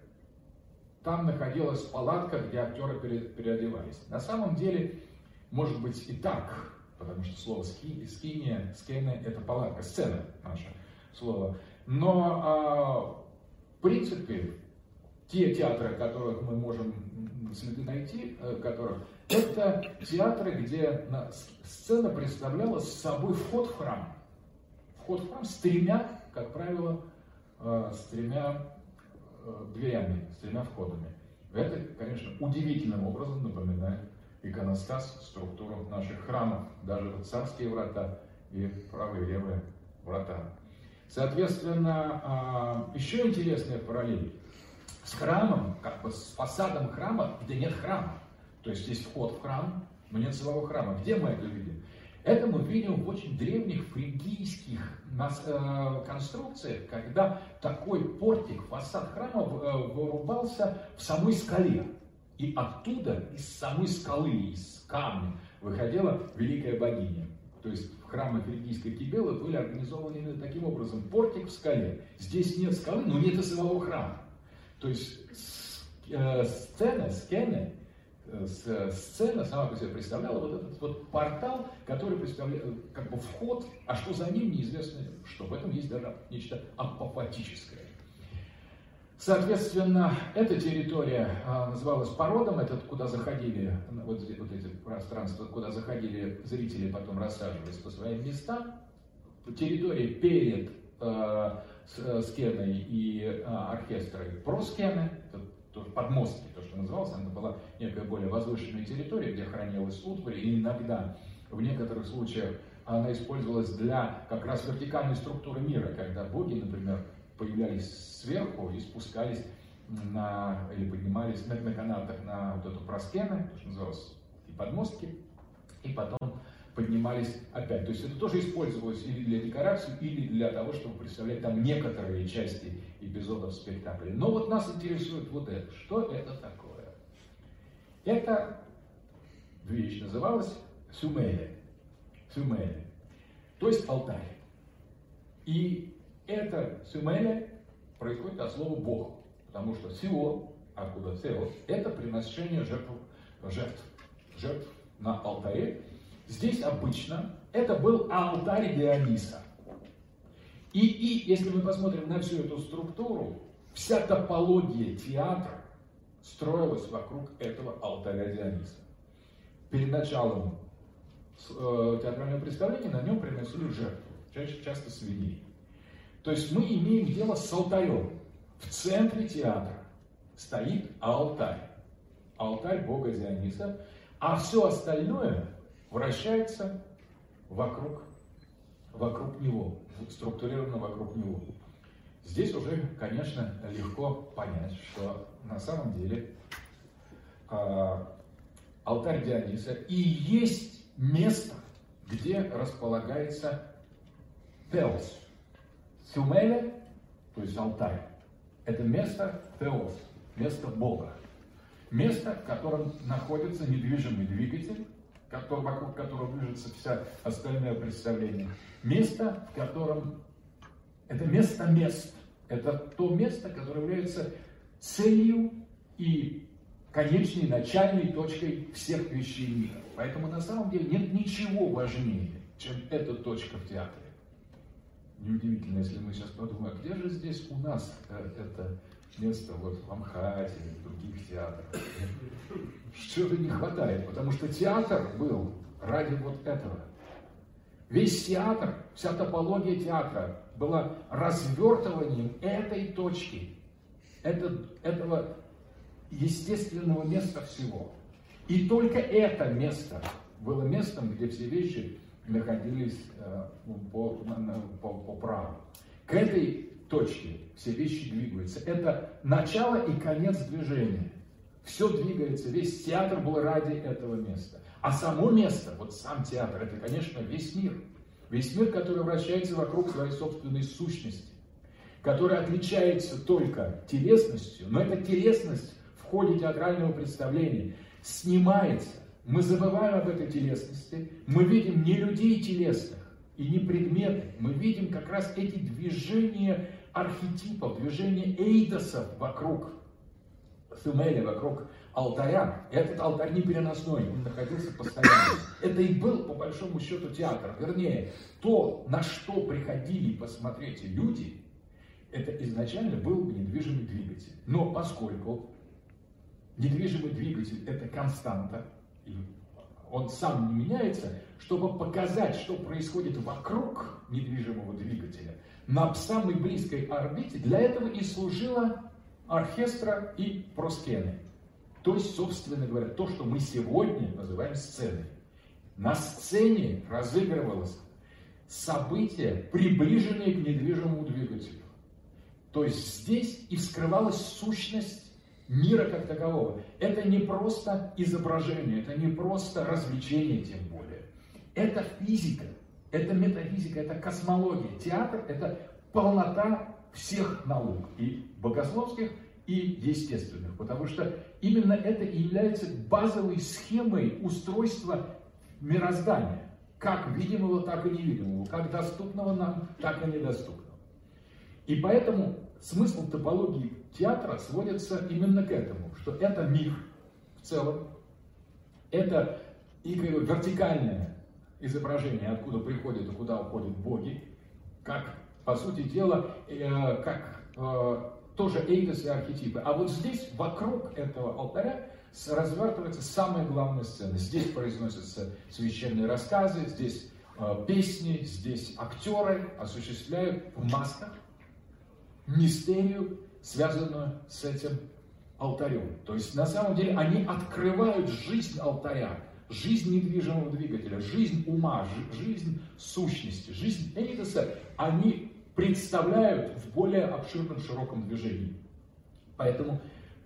там находилась палатка, где актеры переодевались. На самом деле, может быть и так, потому что слово ски, скиния, скены – это палатка, сцена наше слово. Но, а, в принципе, те театры, которых мы можем следы найти, э, которых, это театры, где сцена представляла собой вход в храм. Вход в храм с тремя, как правило, э, с тремя Э, дверями, с тремя входами. Это, конечно, удивительным образом напоминает иконостас, структуру наших храмов, даже царские врата и правые и левые врата. Соответственно, а, еще интересная параллель с храмом, как бы с фасадом храма, где нет храма. То есть есть вход в храм, но нет самого храма. Где мы это видим? Это мы видим в очень древних фригийских э, конструкциях, когда такой портик, фасад храма э, вырубался в самой скале. И оттуда, из самой скалы, из камня, выходила великая богиня. То есть в храмах фригийской Кибелы были организованы именно таким образом. Портик в скале. Здесь нет скалы, но нет и самого храма. То есть э, сцена, скены сцена сама по себе представляла вот этот вот портал, который представляет как бы вход, а что за ним неизвестно что. В этом есть даже нечто апофатическое. Соответственно, эта территория а, называлась породом, этот, куда заходили, вот, вот эти пространства, куда заходили зрители, потом рассаживались по своим местам. Территория перед э, скеной и э, оркестрой проскены, подмостки, то, что называлось, она была некая более возвышенная территория, где хранилась утварь, и иногда, в некоторых случаях, она использовалась для как раз вертикальной структуры мира, когда боги, например, появлялись сверху и спускались на, или поднимались на, на канатах на вот эту проскены, то, что называлось, и подмостки, и потом поднимались опять. То есть это тоже использовалось или для декорации, или для того, чтобы представлять там некоторые части эпизодов спектакля. Но вот нас интересует вот это. Что это такое? Это вещь называлась сумеля. Сумеля. То есть алтарь. И это сумеля происходит от слова Бог. Потому что сио, откуда сео, это приношение жертв, жертв, жертв на алтаре. Здесь обычно это был алтарь Диониса. И, и если мы посмотрим на всю эту структуру, вся топология театра строилась вокруг этого алтаря Диониса. Перед началом э, театрального представления на нем приносили жертву, чаще часто свиней. То есть мы имеем дело с алтарем в центре театра. стоит алтарь. Алтарь бога Диониса, а все остальное вращается вокруг, вокруг него, структурировано вокруг него. Здесь уже, конечно, легко понять, что на самом деле э, алтарь Диониса и есть место, где располагается Теос. Сюмеля, то есть алтарь, это место Теос, место Бога. Место, в котором находится недвижимый двигатель, который, вокруг которого движется вся остальное представление. Место, в котором это место мест. Это то место, которое является целью и конечной, начальной точкой всех вещей мира. Поэтому на самом деле нет ничего важнее, чем эта точка в театре. Неудивительно, если мы сейчас подумаем, где же здесь у нас э, это место вот в Амхате или в других театрах. Что-то не хватает, потому что театр был ради вот этого. Весь театр, вся топология театра была развертыванием этой точки, это, этого естественного места всего. И только это место было местом, где все вещи находились э, по, по, по праву. К этой точке все вещи двигаются. Это начало и конец движения. Все двигается, весь театр был ради этого места. А само место, вот сам театр, это, конечно, весь мир. Весь мир, который вращается вокруг своей собственной сущности, который отличается только телесностью, но эта телесность в ходе театрального представления снимается. Мы забываем об этой телесности, мы видим не людей телесных и не предметы, мы видим как раз эти движения архетипов, движения эйдосов вокруг Сумеля, вокруг алтаря. Этот алтарь не переносной, он находился постоянно. Это и был, по большому счету, театр. Вернее, то, на что приходили посмотреть люди, это изначально был недвижимый двигатель. Но поскольку недвижимый двигатель – это константа, он сам не меняется, чтобы показать, что происходит вокруг недвижимого двигателя, на самой близкой орбите, для этого и служила оркестра и проскены. То есть, собственно говоря, то, что мы сегодня называем сценой. На сцене разыгрывалось событие, приближенное к недвижимому двигателю. То есть здесь и вскрывалась сущность мира как такового. Это не просто изображение, это не просто развлечение, тем более. Это физика, это метафизика, это космология. Театр – это полнота всех наук, и богословских, и естественных, потому что именно это и является базовой схемой устройства мироздания, как видимого, так и невидимого, как доступного нам, так и недоступного. И поэтому смысл топологии театра сводится именно к этому, что это мир в целом, это и вертикальное изображение, откуда приходят и куда уходят боги, как, по сути дела, э, как э, тоже эйдосы и архетипы. А вот здесь, вокруг этого алтаря, развертывается самая главная сцена. Здесь произносятся священные рассказы, здесь э, песни, здесь актеры осуществляют в масках мистерию, связанную с этим алтарем. То есть на самом деле они открывают жизнь алтаря, жизнь недвижимого двигателя, жизнь ума, жизнь сущности, жизнь Эйдоса. Они представляют в более обширном, широком движении. Поэтому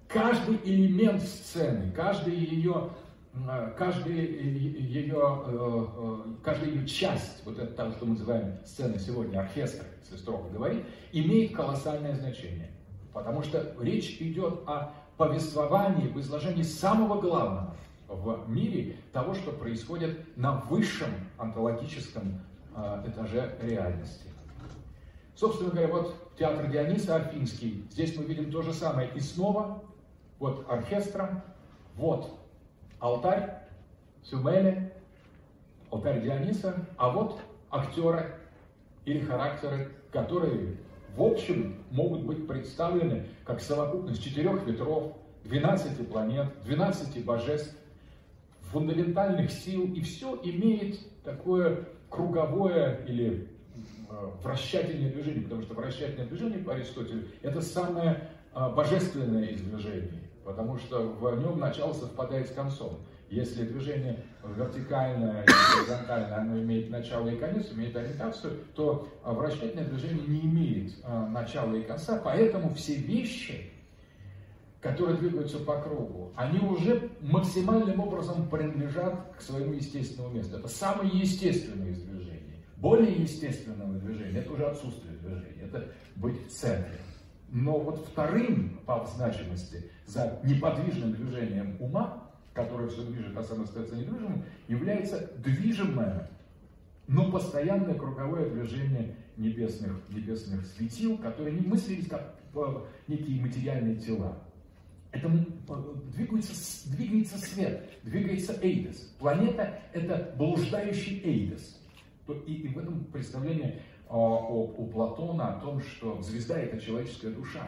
каждый элемент сцены, каждый ее, каждый ее, э, э, каждая ее часть, вот это того, что мы называем сценой сегодня, оркестр, если строго говорить, имеет колоссальное значение. Потому что речь идет о повествовании, в изложении самого главного в мире, того, что происходит на высшем онтологическом э, этаже реальности. Собственно говоря, вот театр Диониса Арфинский. Здесь мы видим то же самое. И снова, вот оркестром, вот алтарь Сюмели, алтарь Диониса, а вот актеры или характеры, которые в общем могут быть представлены как совокупность четырех ветров, 12 планет, 12 божеств, фундаментальных сил, и все имеет такое круговое или Э, вращательное движение, потому что вращательное движение по Аристотелю это самое а, божественное из движений, потому что в нем начало совпадает с концом. Если движение вертикальное или горизонтальное, оно имеет начало и конец, имеет ориентацию, то вращательное движение не имеет начала и конца, поэтому все вещи, которые двигаются по кругу, они уже максимальным образом принадлежат к своему естественному месту. Это самое естественное из движений. Более естественного движения – это уже отсутствие движения, это быть в центре. Но вот вторым по значимости за неподвижным движением ума которое все движет, а сам остается недвижимым, является движимое, но постоянное круговое движение небесных, небесных светил, которые не мыслились как некие материальные тела. Это двигается, двигается свет, двигается Эйдес. Планета – это блуждающий Эйдес. И, и в этом представление о, у Платона о том, что звезда – это человеческая душа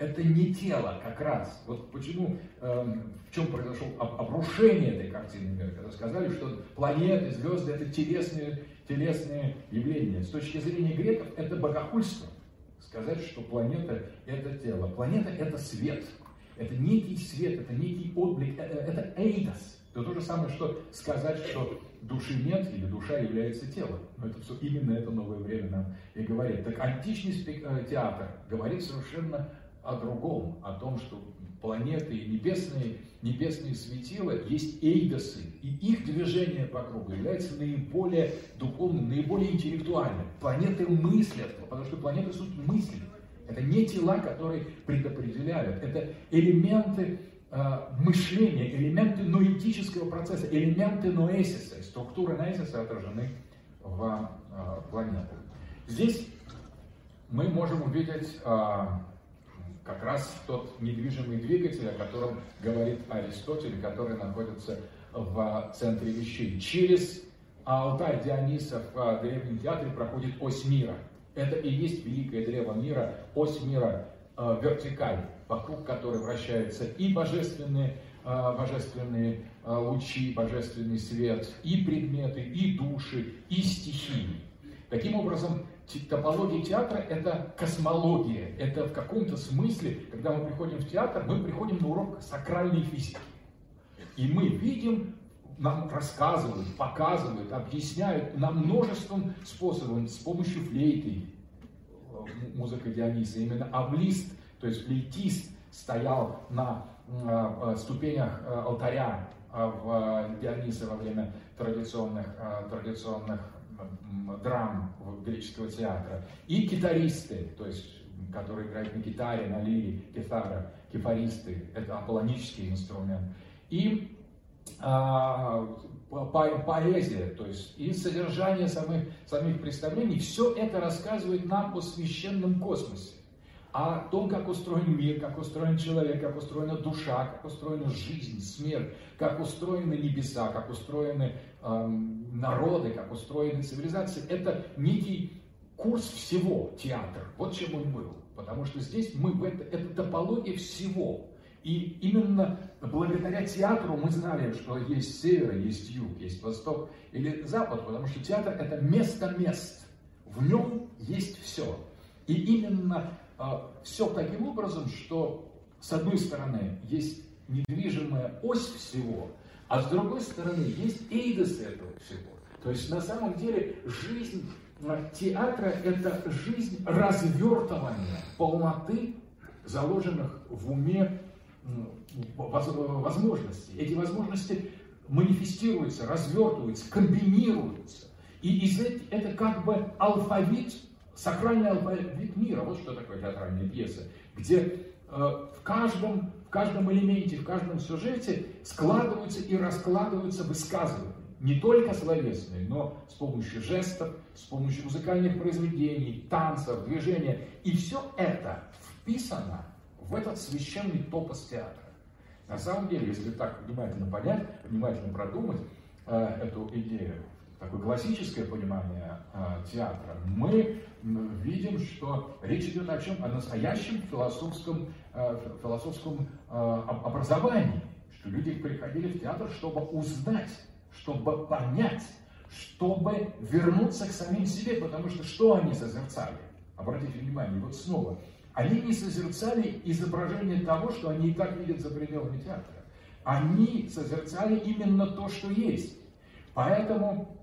это не тело как раз. Вот почему, э, в чем произошло обрушение этой картины мира, когда сказали, что планеты, звезды это телесные, телесные явления. С точки зрения греков это богохульство. Сказать, что планета это тело. Планета это свет. Это некий свет, это некий отблик, это, это эйдос. Это то же самое, что сказать, что души нет или душа является телом. Но это все именно это новое время нам и говорит. Так античный э, театр говорит совершенно о другом, о том, что планеты и небесные, небесные светила есть эйдосы, и их движение по кругу является наиболее духовным, наиболее интеллектуальным. Планеты мыслят, потому что планеты суть мысли. Это не тела, которые предопределяют, это элементы э, мышления, элементы ноэтического процесса, элементы ноэсиса. Структуры ноэсиса отражены в э. Здесь мы можем увидеть э, как раз тот недвижимый двигатель, о котором говорит Аристотель, который находится в центре вещей. Через алтарь Диониса в Древнем театре проходит ось мира. Это и есть великое древо мира, ось мира, э, вертикаль, вокруг которой вращаются и божественные, э, божественные э, лучи, божественный свет, и предметы, и души, и стихии. Таким образом, топология театра – это космология. Это в каком-то смысле, когда мы приходим в театр, мы приходим на урок сакральной физики. И мы видим, нам рассказывают, показывают, объясняют на множеством способов, с помощью флейты, музыка Диониса, именно аблист, то есть флейтист, стоял на э, ступенях э, алтаря э, в Дионисе во время традиционных, традиционных драм греческого театра, и китаристы, то есть которые играют на гитаре, на лире, кефара, кефаристы, это аполлонический инструмент, и по поэзия, то есть и содержание самих, самих представлений, все это рассказывает нам о священном космосе о том, как устроен мир, как устроен человек, как устроена душа, как устроена жизнь, смерть, как устроены небеса, как устроены эм, народы, как устроены цивилизации. Это некий курс всего театр. Вот чем он был. Потому что здесь мы, это, это топология всего. И именно благодаря театру мы знали, что есть север, есть юг, есть восток или запад, потому что театр это место мест. В нем есть все. И именно а, все таким образом, что с одной стороны есть недвижимая ось всего, а с другой стороны есть эйдос этого всего. То есть на самом деле жизнь а, театра – это жизнь развертывания полноты, заложенных в уме возможностей. Эти возможности манифестируются, развертываются, комбинируются. И из это как бы алфавит Сакральный алфавит мира, вот что такое театральная пьеса, где э, в, каждом, в каждом элементе, в каждом сюжете складываются и раскладываются высказывания. Не только словесные, но с помощью жестов, с помощью музыкальных произведений, танцев, движения. И все это вписано в этот священный топос театра. На самом деле, если так внимательно понять, внимательно продумать э, эту идею, такое классическое понимание э, театра, мы видим, что речь идет о чем? О настоящем философском, э, философском э, образовании, что люди приходили в театр, чтобы узнать, чтобы понять, чтобы вернуться к самим себе, потому что что они созерцали? Обратите внимание, вот снова, Они не созерцали изображение того, что они и так видят за пределами театра. Они созерцали именно то, что есть. Поэтому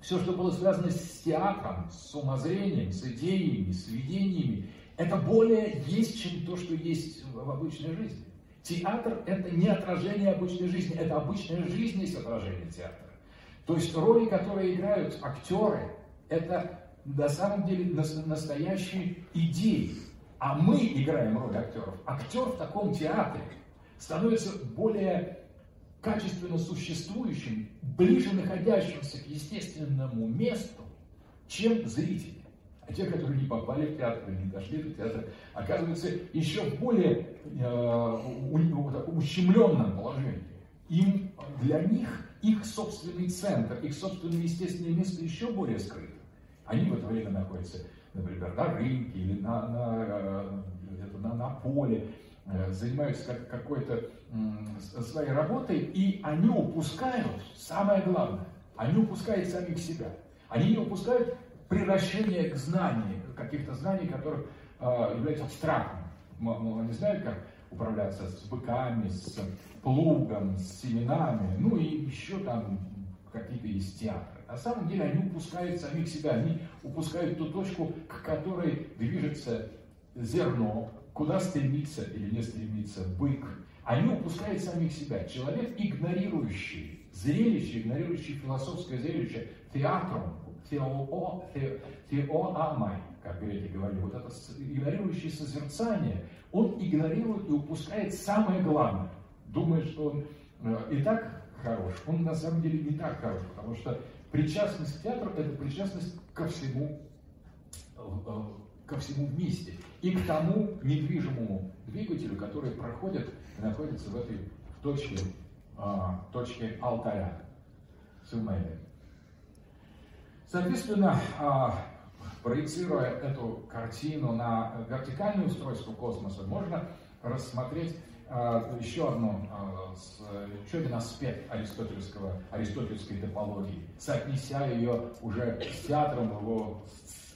все, что было связано с театром, с умозрением, с идеями, с видениями, это более есть, чем то, что есть в обычной жизни. Театр – это не отражение обычной жизни, это обычная жизнь есть отражение театра. То есть роли, которые играют актеры, это на самом деле настоящие идеи. А мы играем роль актеров. Актер в таком театре становится более качественно существующим, ближе находящимся к естественному месту, чем зрители. А те, которые не попали в театр, не дошли до театра, оказываются еще в более э, ущемленном положении. Им, для них их собственный центр, их собственное естественное место еще более скрыто. Они в это время находятся, например, на рынке или на, на, э, на, на поле, э, занимаются как, какой-то своей работой, и они упускают самое главное. Они упускают самих себя. Они не упускают превращение к знанию, каких-то знаний, которые э, являются абстрактными. Мы, не знаем, как управляться с быками, с плугом, с семенами, ну и еще там какие-то есть театры. На самом деле они упускают самих себя, они упускают ту точку, к которой движется зерно, куда стремится или не стремится бык. Они упускают самих себя. Человек, игнорирующий зрелище, игнорирующий философское зрелище театром, тео, теоамай, как греки говорили, вот это игнорирующее созерцание, он игнорирует и упускает самое главное. Думает, что он э, и так хорош. Он на самом деле не так хорош, потому что причастность к театру – это причастность ко всему, э, э, ко всему вместе. И к тому недвижимому двигателю, который проходит и находится в этой точке, точке алтаря. Сумели. Соответственно, проецируя эту картину на вертикальное устройство космоса, можно рассмотреть еще, одну, а, еще один аспект аристотельского, аристотельской топологии, соотнеся ее уже с театром его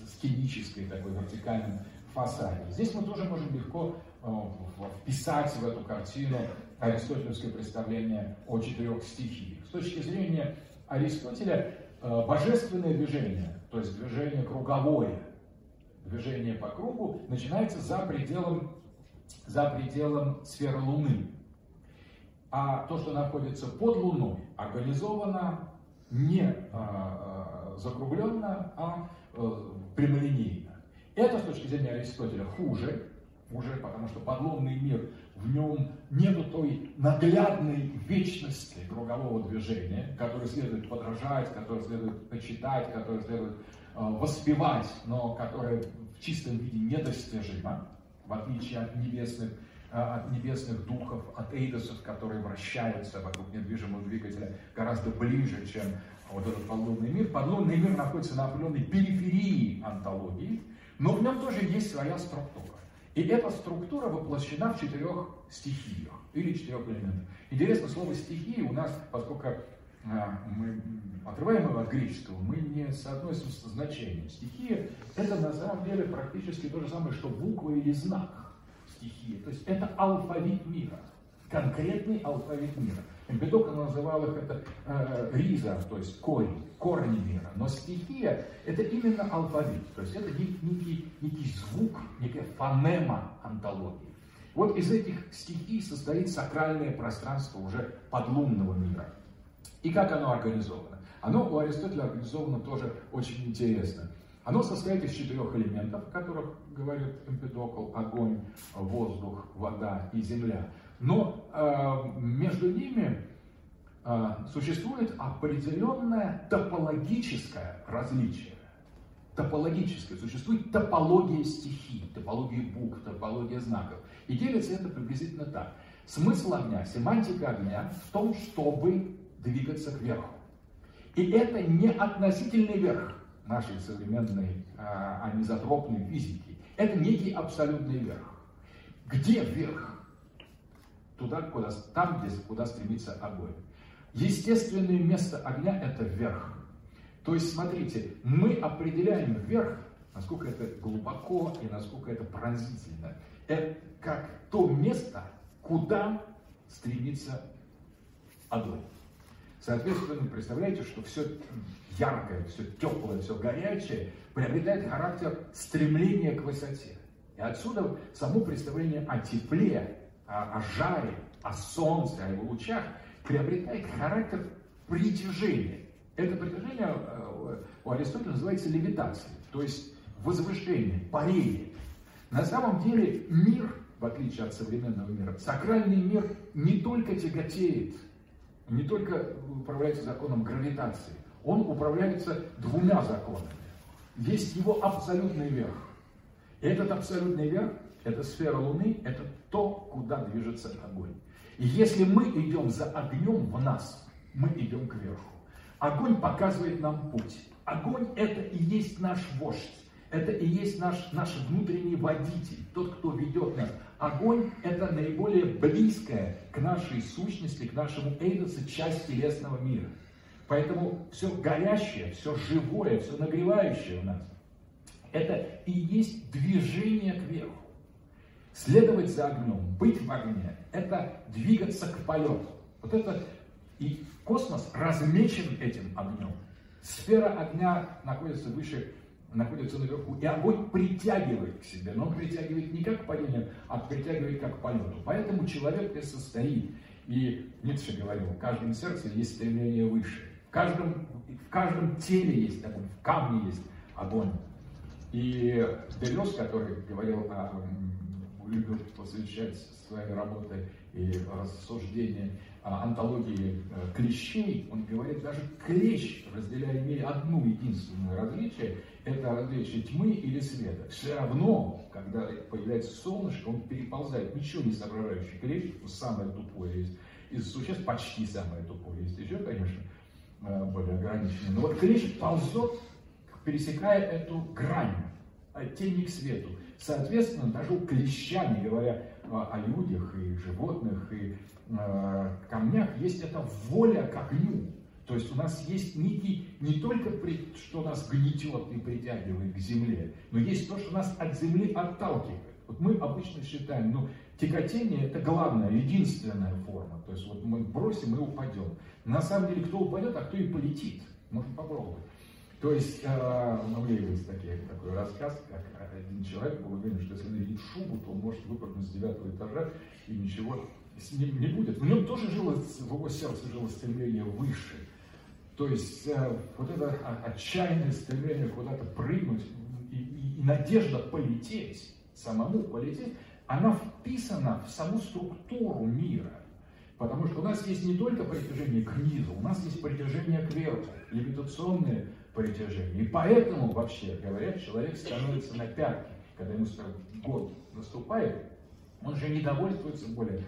сценической такой вертикальном фасаде. Здесь мы тоже можем легко вписать в эту картину аристотельское представление о четырех стихиях. С точки зрения Аристотеля, Э, божественное движение, то есть движение круговое, движение по кругу, начинается за пределом, за пределом сферы Луны. А то, что находится под Луной, организовано не э, закругленно, а э, прямолинейно. Это с точки зрения Аристотеля хуже, уже потому что подлунный мир, в нем нету той наглядной вечности кругового движения, которой следует подражать, которой следует почитать, которой следует э, воспевать, но которая в чистом виде недостижима, в отличие от небесных, э, от небесных духов, от эйдосов, которые вращаются вокруг недвижимого двигателя гораздо ближе, чем вот этот подлунный мир. Подлунный мир находится на определенной периферии антологии, но в нем тоже есть своя структура. И эта структура воплощена в четырех стихиях или четырех элементах. Интересно, слово стихии у нас, поскольку а, мы отрываем его от греческого, мы не соотносим с значением. Стихия – это на самом деле практически то же самое, что буква или знак стихии. То есть это алфавит мира, конкретный алфавит мира. Эмпедокл называл их это э, риза, то есть корень, корни мира. Но стихия – это именно алфавит, то есть это некий, некий звук, некая фонема антологии. Вот из этих стихий состоит сакральное пространство уже подлунного мира. И как оно организовано? Оно у Аристотеля организовано тоже очень интересно. Оно состоит из четырех элементов, о которых говорит Эмпедокл, огонь, воздух, вода и земля. Но э, между ними э, существует определенное топологическое различие. Топологическое. Существует топология стихий, топология букв, топология знаков. И делится это приблизительно так. Смысл огня, семантика огня в том, чтобы двигаться кверху. И это не относительный верх нашей современной а, анизотропной физики. Это некий абсолютный верх. Где верх? туда, куда, там, где, куда стремится огонь. Естественное место огня – это вверх. То есть, смотрите, мы определяем вверх насколько это глубоко и насколько это пронзительно. Это как то место, куда стремится огонь. Соответственно, представляете, что все яркое, все теплое, все горячее приобретает характер стремления к высоте. И отсюда само представление о тепле, о, о жаре, о солнце, о его лучах приобретает характер притяжения. Это притяжение э, у Аристотеля называется левитацией, то есть возвышение, парение. На самом деле мир, в отличие от современного мира, сакральный мир не только тяготеет, не только управляется законом гравитации, он управляется двумя законами. Есть его абсолютный верх. И этот абсолютный верх, это сфера Луны, это то, куда движется огонь. И если мы идем за огнем в нас, мы идем кверху. Огонь показывает нам путь. Огонь это и есть наш вождь. Это и есть наш, наш внутренний водитель, тот, кто ведет нас. Огонь – это наиболее близкая к нашей сущности, к нашему эйдосу часть телесного мира. Поэтому все горящее, все живое, все нагревающее у нас – это и есть движение кверху. Следовать за огнем, быть в огне – это двигаться к полету. Вот это и космос размечен этим огнем. Сфера огня находится выше, находится наверху, и огонь притягивает к себе, но он притягивает не как к падению, а притягивает как полету. Поэтому человек и состоит. И Ницше говорил, в каждом сердце есть стремление выше. В каждом, в каждом теле есть огонь, в камне есть огонь. И Делес, который говорил о любил посвящать своей работой и рассуждения антологии э, клещей, он говорит, даже клещ, разделяя, имея одну единственное различие, это различие тьмы или света. Все равно, когда появляется солнышко, он переползает, ничего не соображающий клещ, самое тупое из, из существ, почти самое тупое. Есть еще, конечно, э, более ограниченное. Но вот клещ ползет, пересекая эту грань от тени к свету. Соответственно, даже у клеща, не говоря о людях и животных, и э, камнях, есть эта воля к огню. То есть у нас есть некий, не только что нас гнетет и притягивает к земле, но есть то, что нас от земли отталкивает. Вот мы обычно считаем, ну, тяготение это главная, единственная форма. То есть вот мы бросим и упадем. На самом деле, кто упадет, а кто и полетит. Можно попробовать. То есть, э, у меня есть такой, такой рассказ, как один человек был уверен, что если надеть шубу, то он может выпрыгнуть с девятого этажа и ничего с ним не будет. В нем тоже жило, в его сердце жило стремление выше. То есть э, вот это отчаянное стремление куда-то прыгнуть и, и, и надежда полететь, самому полететь, она вписана в саму структуру мира. Потому что у нас есть не только притяжение к низу, у нас есть притяжение к верху, левитационное притяжение. И поэтому, вообще говоря, человек становится на пятки. Когда ему год наступает, он же не довольствуется более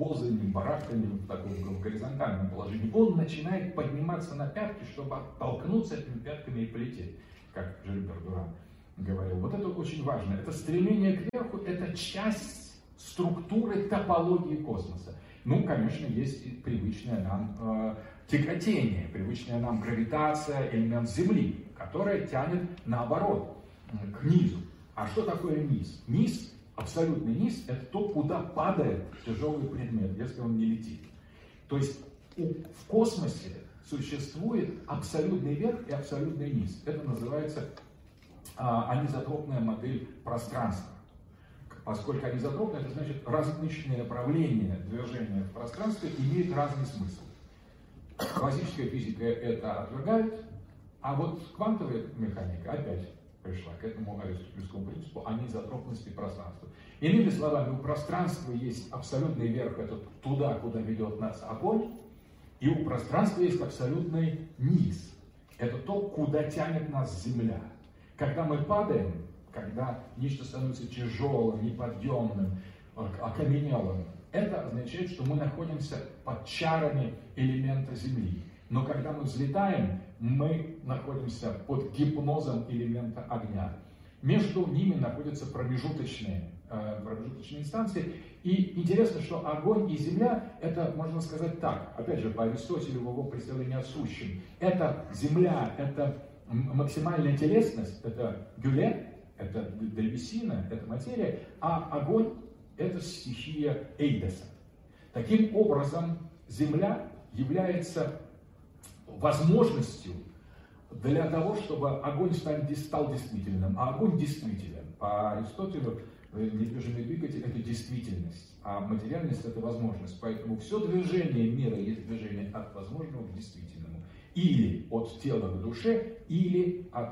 ползанием, барахтанием в таком горизонтальном положении. Он начинает подниматься на пятки, чтобы оттолкнуться этими пятками и полететь, как Жильбер Дуран говорил. Вот это очень важно. Это стремление кверху, это часть структуры топологии космоса. Ну, конечно, есть привычная нам э, тяготение, привычная нам гравитация, элемент Земли, которая тянет наоборот, к низу. А что такое низ? Низ, абсолютный низ, это то, куда падает тяжелый предмет, если он не летит. То есть в космосе существует абсолютный верх и абсолютный низ. Это называется а, анизотропная модель пространства. Поскольку анизотропная, это значит различные направления движения в пространстве имеют разный смысл. Классическая физика это отвергает, а вот квантовая механика опять пришла к этому аристотельскому принципу анизотропности пространства. Иными словами, у пространства есть абсолютный верх, это туда, куда ведет нас огонь, и у пространства есть абсолютный низ. Это то, куда тянет нас Земля. Когда мы падаем, когда нечто становится тяжелым, неподъемным, окаменелым, это означает, что мы находимся под чарами элемента Земли. Но когда мы взлетаем, мы находимся под гипнозом элемента огня. Между ними находятся промежуточные, э, промежуточные инстанции. И интересно, что огонь и земля, это, можно сказать так, опять же, по Аристотелю, в его представлении о сущем, это земля, это максимальная телесность – это гюле, это древесина, это материя, а огонь – это стихия Эйдеса. Таким образом, Земля является возможностью для того, чтобы огонь стал действительным. А огонь действителен. По Аристотелю э, недвижимый двигатель – это действительность, а материальность – это возможность. Поэтому все движение мира есть движение от возможного к действительному. Или от тела к душе, или от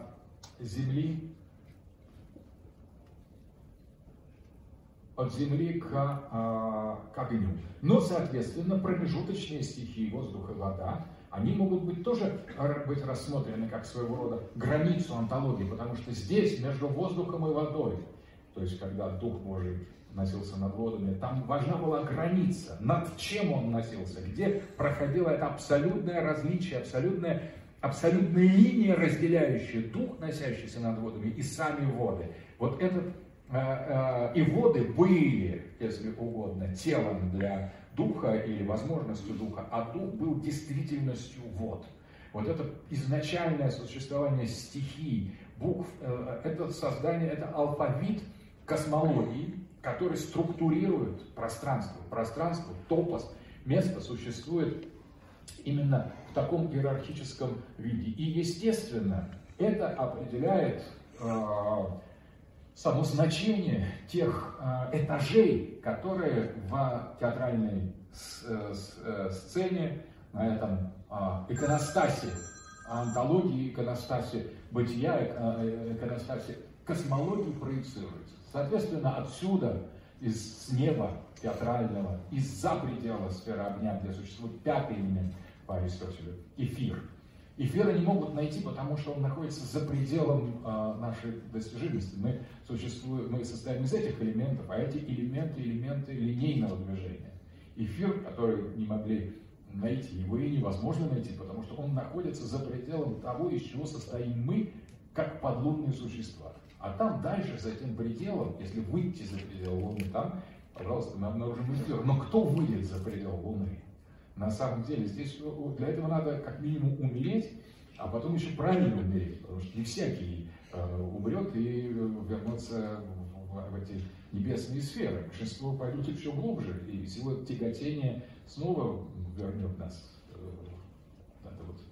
земли от земли к, а, к огню. Но, соответственно, промежуточные стихии воздуха и вода, они могут быть тоже быть рассмотрены как своего рода границу антологии, потому что здесь, между воздухом и водой, то есть когда Дух Божий носился над водами, там важна была граница, над чем он носился, где проходило это абсолютное различие, абсолютная, абсолютная линия, разделяющая Дух, носящийся над водами, и сами воды. Вот этот Э, э, и воды были, если угодно, телом для духа или возможностью духа, а дух был действительностью вод. Вот это изначальное существование стихий, букв, э, это создание, это алфавит космологии, который структурирует пространство. Пространство, топос, место существует именно в таком иерархическом виде. И, естественно, это определяет само значение тех э, этажей, которые в театральной э, э, сцене, на этом а, иконостасе, антологии, иконостасе бытия, иконостасе космологии проецируется. Соответственно, отсюда, из неба театрального, из-за предела сферы огня, где существует пятый элемент по Аристотелю, эфир – Эфира не могут найти, потому что он находится за пределом э, нашей достижимости. Мы, существуем, мы состоим из этих элементов, а эти элементы – элементы линейного движения. Эфир, который не могли найти, его и невозможно найти, потому что он находится за пределом того, из чего состоим мы, как подлунные существа. А там дальше, за этим пределом, если выйти за предел Луны, там, пожалуйста, мы обнаружим эфир. Но кто выйдет за предел Луны? На самом деле, здесь э, для этого надо как минимум умереть, а потом еще правильно умереть, потому что не всякий э, умрет и э, вернется в, эти небесные сферы. Большинство пойдут еще глубже, и сила тяготения снова вернет нас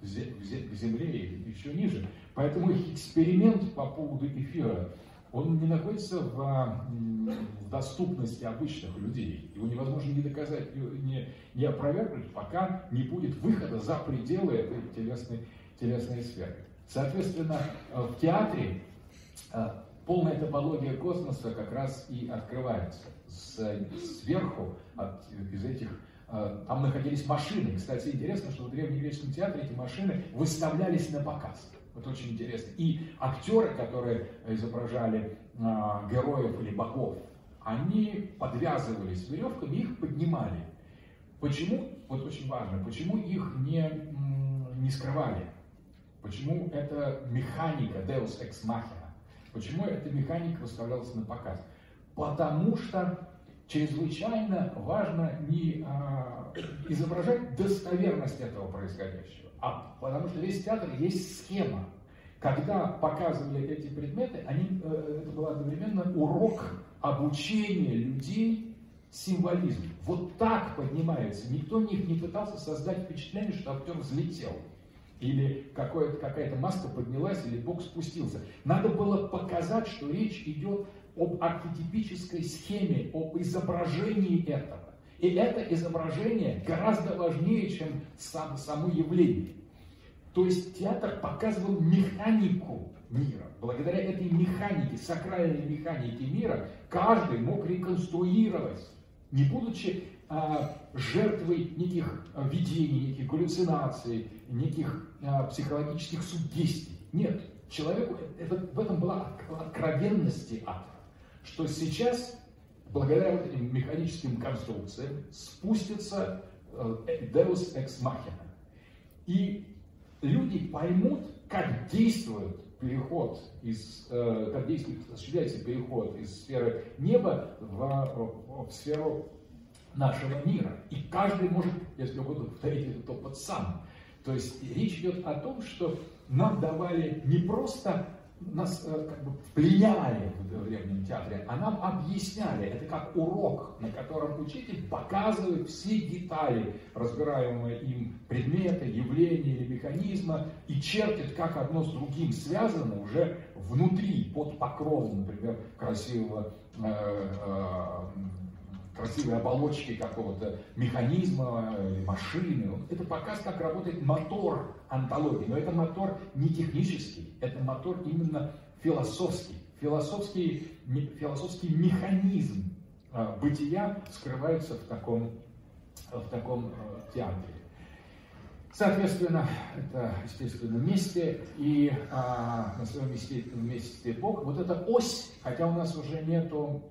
к земле и еще ниже. Поэтому эксперимент по поводу эфира он не находится в, в доступности обычных людей. Его невозможно ни доказать, ни, ни опровергнуть, пока не будет выхода за пределы этой телесной, телесной сферы. Соответственно, э, в театре э, полная топология космоса как раз и открывается. Сверху от, из этих э, там находились машины. Кстати, интересно, что в древнегреческом театре эти машины выставлялись на показ. Это очень интересно. И актеры, которые изображали э, героев или богов, они подвязывались веревками их поднимали. Почему, вот очень важно, почему их не, не скрывали? Почему эта механика Deus Ex Machina? Почему эта механика выставлялась на показ? Потому что чрезвычайно важно не а, изображать достоверность этого происходящего а потому что весь театр есть схема. Когда показывали эти предметы, они, э, это был одновременно урок обучения людей символизму. Вот так поднимается. Никто них не пытался создать впечатление, что актер взлетел. Или какая-то маска поднялась, или Бог спустился. Надо было показать, что речь идет об архетипической схеме, об изображении этого. И это изображение гораздо важнее, чем сам, само явление. То есть театр показывал механику мира. Благодаря этой механике, сакральной механике мира, каждый мог реконструировать, не будучи а, жертвой неких а, видений, неких галлюцинаций, неких а, психологических суггестий. Нет, человеку это, в этом была откровенность театра, что сейчас благодаря вот этим механическим конструкциям спустится э, Deus Ex Machina. И люди поймут, как действует переход из, э, как действует, осуществляется переход из сферы неба в, в сферу нашего мира. И каждый может, если угодно, повторить этот опыт сам. То есть речь идет о том, что нам давали не просто нас э, как бы пленяли в древнем театре, а нам объясняли. Это как урок, на котором учитель показывает все детали разбираемые им предмета, явления или механизма и чертит, как одно с другим связано уже внутри, под покровом, например, красивого э, э, красивой оболочки какого-то механизма или машины. Это показ, как работает мотор антологии. Но это мотор не технический, это мотор именно философский. Философский, философский механизм а, бытия скрывается в таком, в таком э, театре. Соответственно, это, естественно, месте, и а, на своем месте, месте Бог. Вот эта ось, хотя у нас уже нету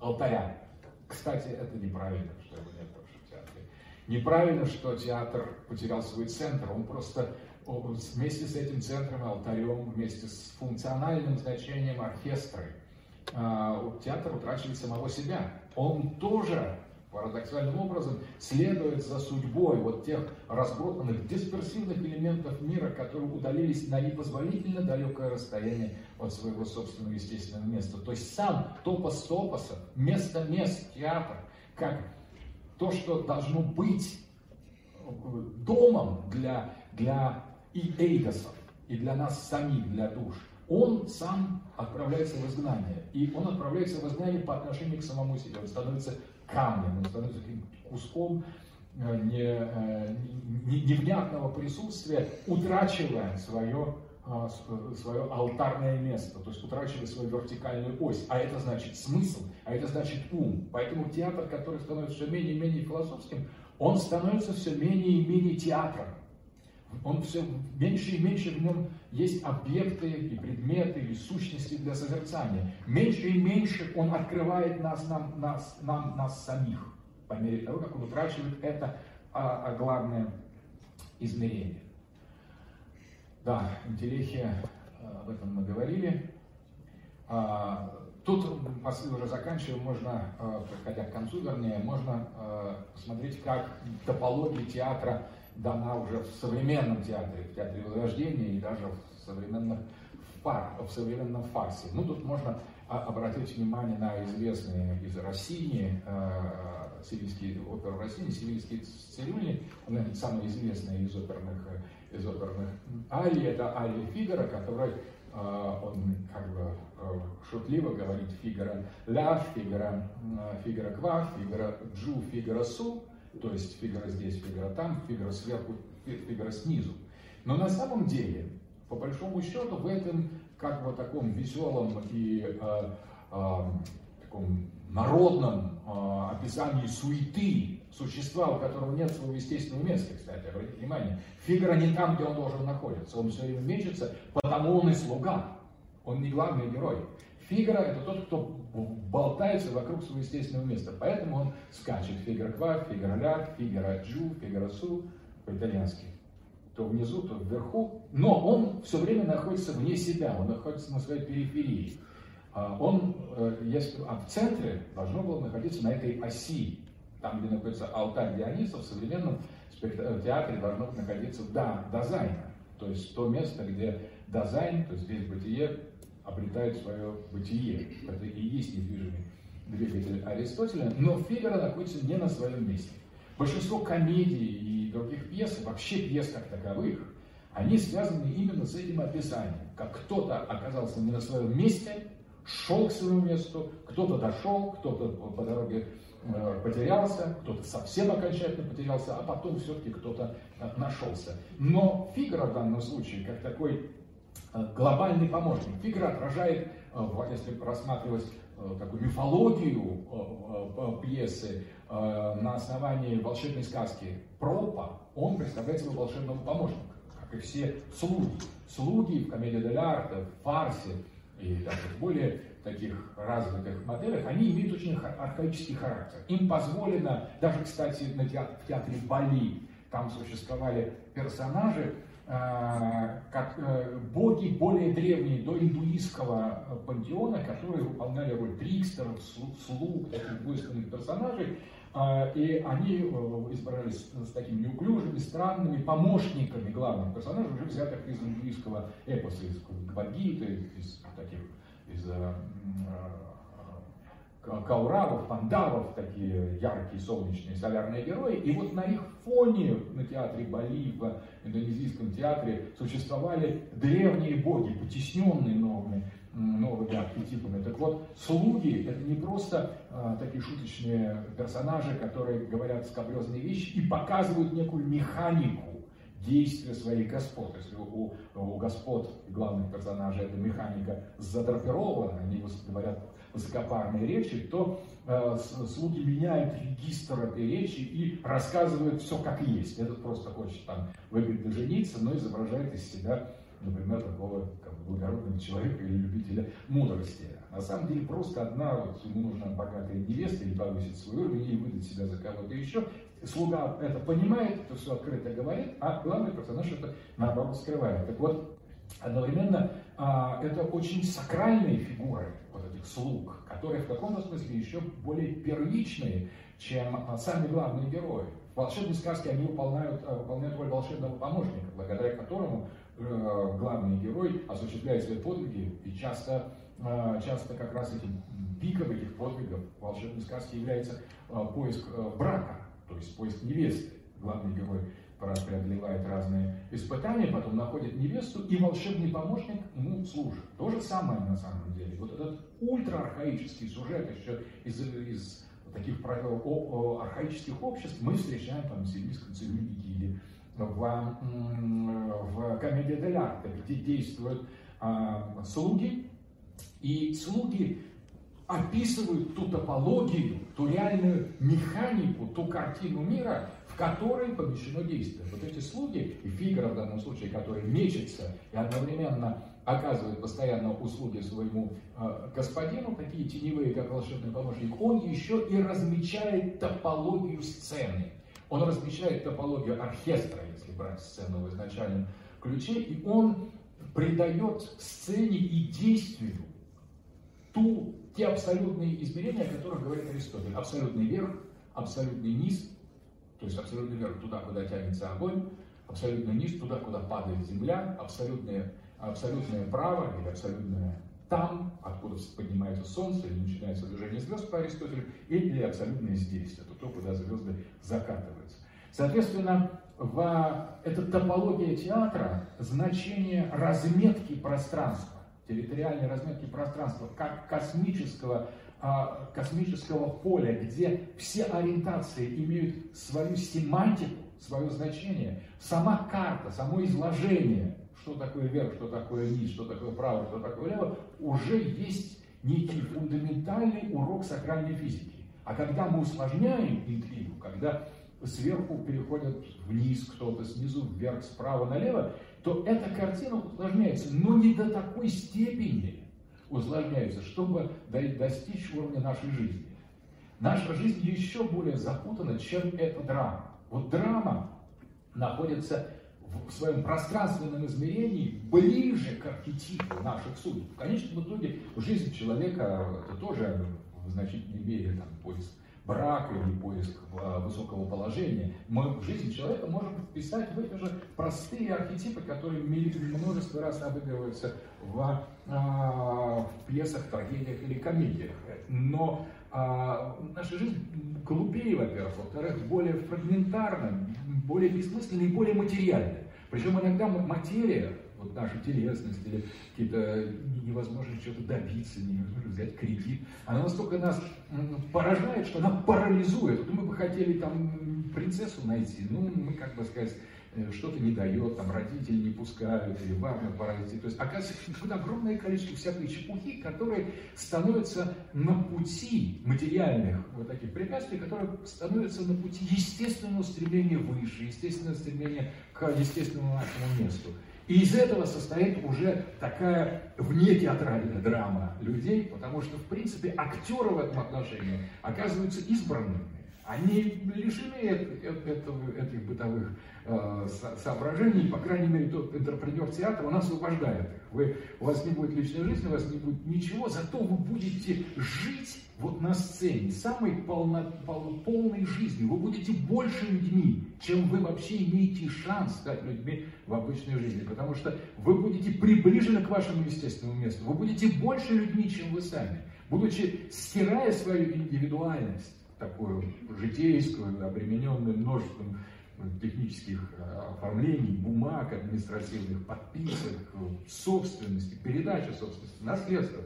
алтаря, кстати, это неправильно, что его нет больше в театре. Неправильно, что театр потерял свой центр. Он просто вместе с этим центром, алтарем, вместе с функциональным значением оркестра, театр утрачивает самого себя. Он тоже парадоксальным образом следует за судьбой вот тех разбросанных дисперсивных элементов мира, которые удалились на непозволительно далекое расстояние от своего собственного естественного места. То есть сам топос топоса, место мест, театр, как то, что должно быть домом для, для и эйдосов, и для нас самих, для душ, он сам отправляется в изгнание. И он отправляется в изгнание по отношению к самому себе. Он становится камнем, он становится таким куском э, э, невнятного присутствия, утрачивая свое, а, свое алтарное место, то есть утрачивая свою вертикальную ось. А это значит смысл, а это значит ум. Поэтому театр, который становится все менее и менее философским, он становится все менее и менее театром он все меньше и меньше в нем есть объекты и предметы или сущности для созерцания. Меньше и меньше он открывает нас, нам, нас, нам, нас самих, по мере того, как он утрачивает это а, а главное измерение. Да, интеллихия, а, об этом мы говорили. А, тут, уже заканчиваем, можно, подходя к концу, вернее, можно посмотреть, как топология театра дана уже в современном театре, в театре Возрождения и даже в, современных, в, пар, в современном фарсе. Ну, тут можно обратить внимание на известные из России, э, сивильские оперы России, сивильские цирюльни, наверное, самые известные из оперных, из оперных арий, это ария Фигара, который э, он как бы э, шутливо говорит Figaro là, Figaro, Figaro qua, Figaro giù, Figaro su, то есть Фигаро здесь, Фигаро там, Фигаро сверху, Фигаро снизу. Но на самом деле, по большому счету, в этом как бы таком веселом и э, э, таком народном э, описании суеты существа, у которого нет своего естественного места, кстати, обратите внимание, Фигаро не там, где он должен находиться, он все время мечется, потому он и слуга, он не главный герой. Фигаро – это тот, кто болтается вокруг своего естественного места. Поэтому он скачет Figaro qua, Figaro là, Figaro giù, Figaro su по-итальянски. То внизу, то вверху. Но он все время находится вне себя, он находится на своей периферии. А он, э, если, а в центре должно было находиться на этой оси, там, где находится алтарь Диониса, в современном э, театре должно находиться Dasein. То есть то место, где дизайн, то есть здесь бытие, обретает свое бытие. Это и есть недвижимый двигатель Аристотеля, но Фигаро находится не на своем месте. Большинство комедий и других пьес, вообще пьес как таковых, они связаны именно с этим описанием. Как кто-то оказался не на своем месте, шел к своему месту, кто-то дошел, кто-то по дороге э, потерялся, кто-то совсем окончательно потерялся, а потом все-таки кто-то нашелся. Но Фигара в данном случае, как такой глобальный помощник. Фигра отражает, э, если рассматривать э, такую мифологию пьесы на основании волшебной сказки Пропа, он представляет собой волшебного помощника, как и все слуги. Слуги в комедии дель арте, в фарсе и даже в более таких развитых моделях, они имеют очень архаический характер. Им позволено, даже, кстати, на театре, в театре Бали, там существовали персонажи, как боги более древние, до индуистского пантеона, которые выполняли роль трикстеров, слуг, таких двойственных персонажей, и они э, избрались с такими неуклюжими, странными помощниками главных персонажей, уже взятых из индуистского эпоса, из Бхагавадгиты, из таких, из э, э, кауравов, пандавов, такие яркие, солнечные, солярные герои. И вот на их фоне на театре Бали, в индонезийском театре существовали древние боги, потесненные новыми новыми архетипами. Так вот, слуги – это не просто а, такие шуточные персонажи, которые говорят скобрезные вещи и показывают некую механику действия своих господ. Если у, у господ главных персонажей эта механика задрапирована, они говорят высокопарные речи, то э, слуги меняют регистр этой речи и рассказывают все как есть. Этот просто хочет там выгодно жениться, но изображает из себя например, такого как, благородного человека или любителя мудрости. На самом деле просто одна, вот ему нужна богатая невеста или повысить свой уровень, или выдать себя за кого-то еще. Слуга это понимает, это все открыто говорит, а главный персонаж это наоборот скрывает. Так вот, одновременно это очень сакральные фигуры вот этих слуг, которые в каком-то смысле еще более первичные, чем а, сами главные герои. В волшебной сказке они выполняют, а, выполняют роль волшебного помощника, благодаря которому Э, главный герой осуществляет свои подвиги, и часто, э, часто как раз этим пиком этих подвигов в волшебной сказке является э, поиск брака, то есть поиск невесты. Главный герой преодолевает разные испытания, потом находит невесту, и волшебный помощник ему служит. То же самое на самом деле. Вот этот ультра-архаический сюжет еще из, из таких архаических обществ мы встречаем там в сирийском цивилике или в, в комедии дель где действуют а, слуги, и слуги описывают ту топологию, ту реальную механику, ту картину мира, которой помещено действие. Вот эти слуги, и Фигара в данном случае, который мечется и одновременно оказывает постоянно услуги своему э, господину, такие теневые, как волшебный помощник, он еще и размечает топологию сцены. Он размещает топологию оркестра, если брать сцену в изначальном ключе, и он придает сцене и действию ту, те абсолютные измерения, о которых говорит Аристотель. Абсолютный верх, абсолютный низ, то есть абсолютный верх туда, куда тянется огонь, абсолютный низ туда, куда падает земля, абсолютное, абсолютное право или абсолютное там, откуда поднимается солнце или начинается движение звезд по Аристотелю, или абсолютное здесь, это то, куда звезды закатываются. Соответственно, в эта топология театра значение разметки пространства, территориальной разметки пространства, как космического, космического поля, где все ориентации имеют свою семантику, свое значение, сама карта, само изложение что такое вверх, что такое низ, что такое право, что такое лево, уже есть некий фундаментальный урок сакральной физики. А когда мы усложняем интригу, когда сверху переходят вниз кто-то, снизу вверх, справа налево, то эта картина усложняется, но не до такой степени усложняется, чтобы достичь уровня нашей жизни. Наша жизнь еще более запутана, чем эта драма. Вот драма находится в своем пространственном измерении ближе к архетипу наших судеб. В конечном итоге жизнь человека это тоже в значительной мере там, поиск брака или поиск а, высокого положения. Мы в жизнь человека можем вписать в эти же простые архетипы, которые множество раз обыгрываются в, а, в пьесах, трагедиях или комедиях. Но а, наша жизнь глупее, во-первых, во-вторых, более фрагментарна, более бессмысленная и более материальная. Причем иногда материя, вот наша телесность или какие-то невозможность что-то добиться, невозможно взять кредит, она настолько нас поражает, что она парализует. Вот мы бы хотели там принцессу найти, ну, мы, как бы сказать, Э, что-то не дает, там родители не пускают, или в армию пора идти. То есть, оказывается, <laughs> тут огромное количество всякой чепухи, которые становятся на пути материальных вот таких препятствий, которые становятся на пути естественного стремления выше, естественного стремления к естественному нашему месту. И из этого состоит уже такая вне театральная драма людей, потому что, в принципе, актеры в этом отношении оказываются избранными Они лишены этого, этих бытовых э, соображений, по крайней мере, тот интерпретер театра, он освобождает их. Вы, у вас не будет личной жизни, у вас не будет ничего, зато вы будете жить вот на сцене, самой полно, пол, полной жизнью. Вы будете больше людьми, чем вы вообще имеете шанс стать людьми в обычной жизни. Потому что вы будете приближены к вашему естественному месту. Вы будете больше людьми, чем вы сами. Будучи стирая свою индивидуальность, такую житейскую, обремененную множеством технических э, оформлений, бумаг административных, подписок, собственности, передачи собственности, наследства.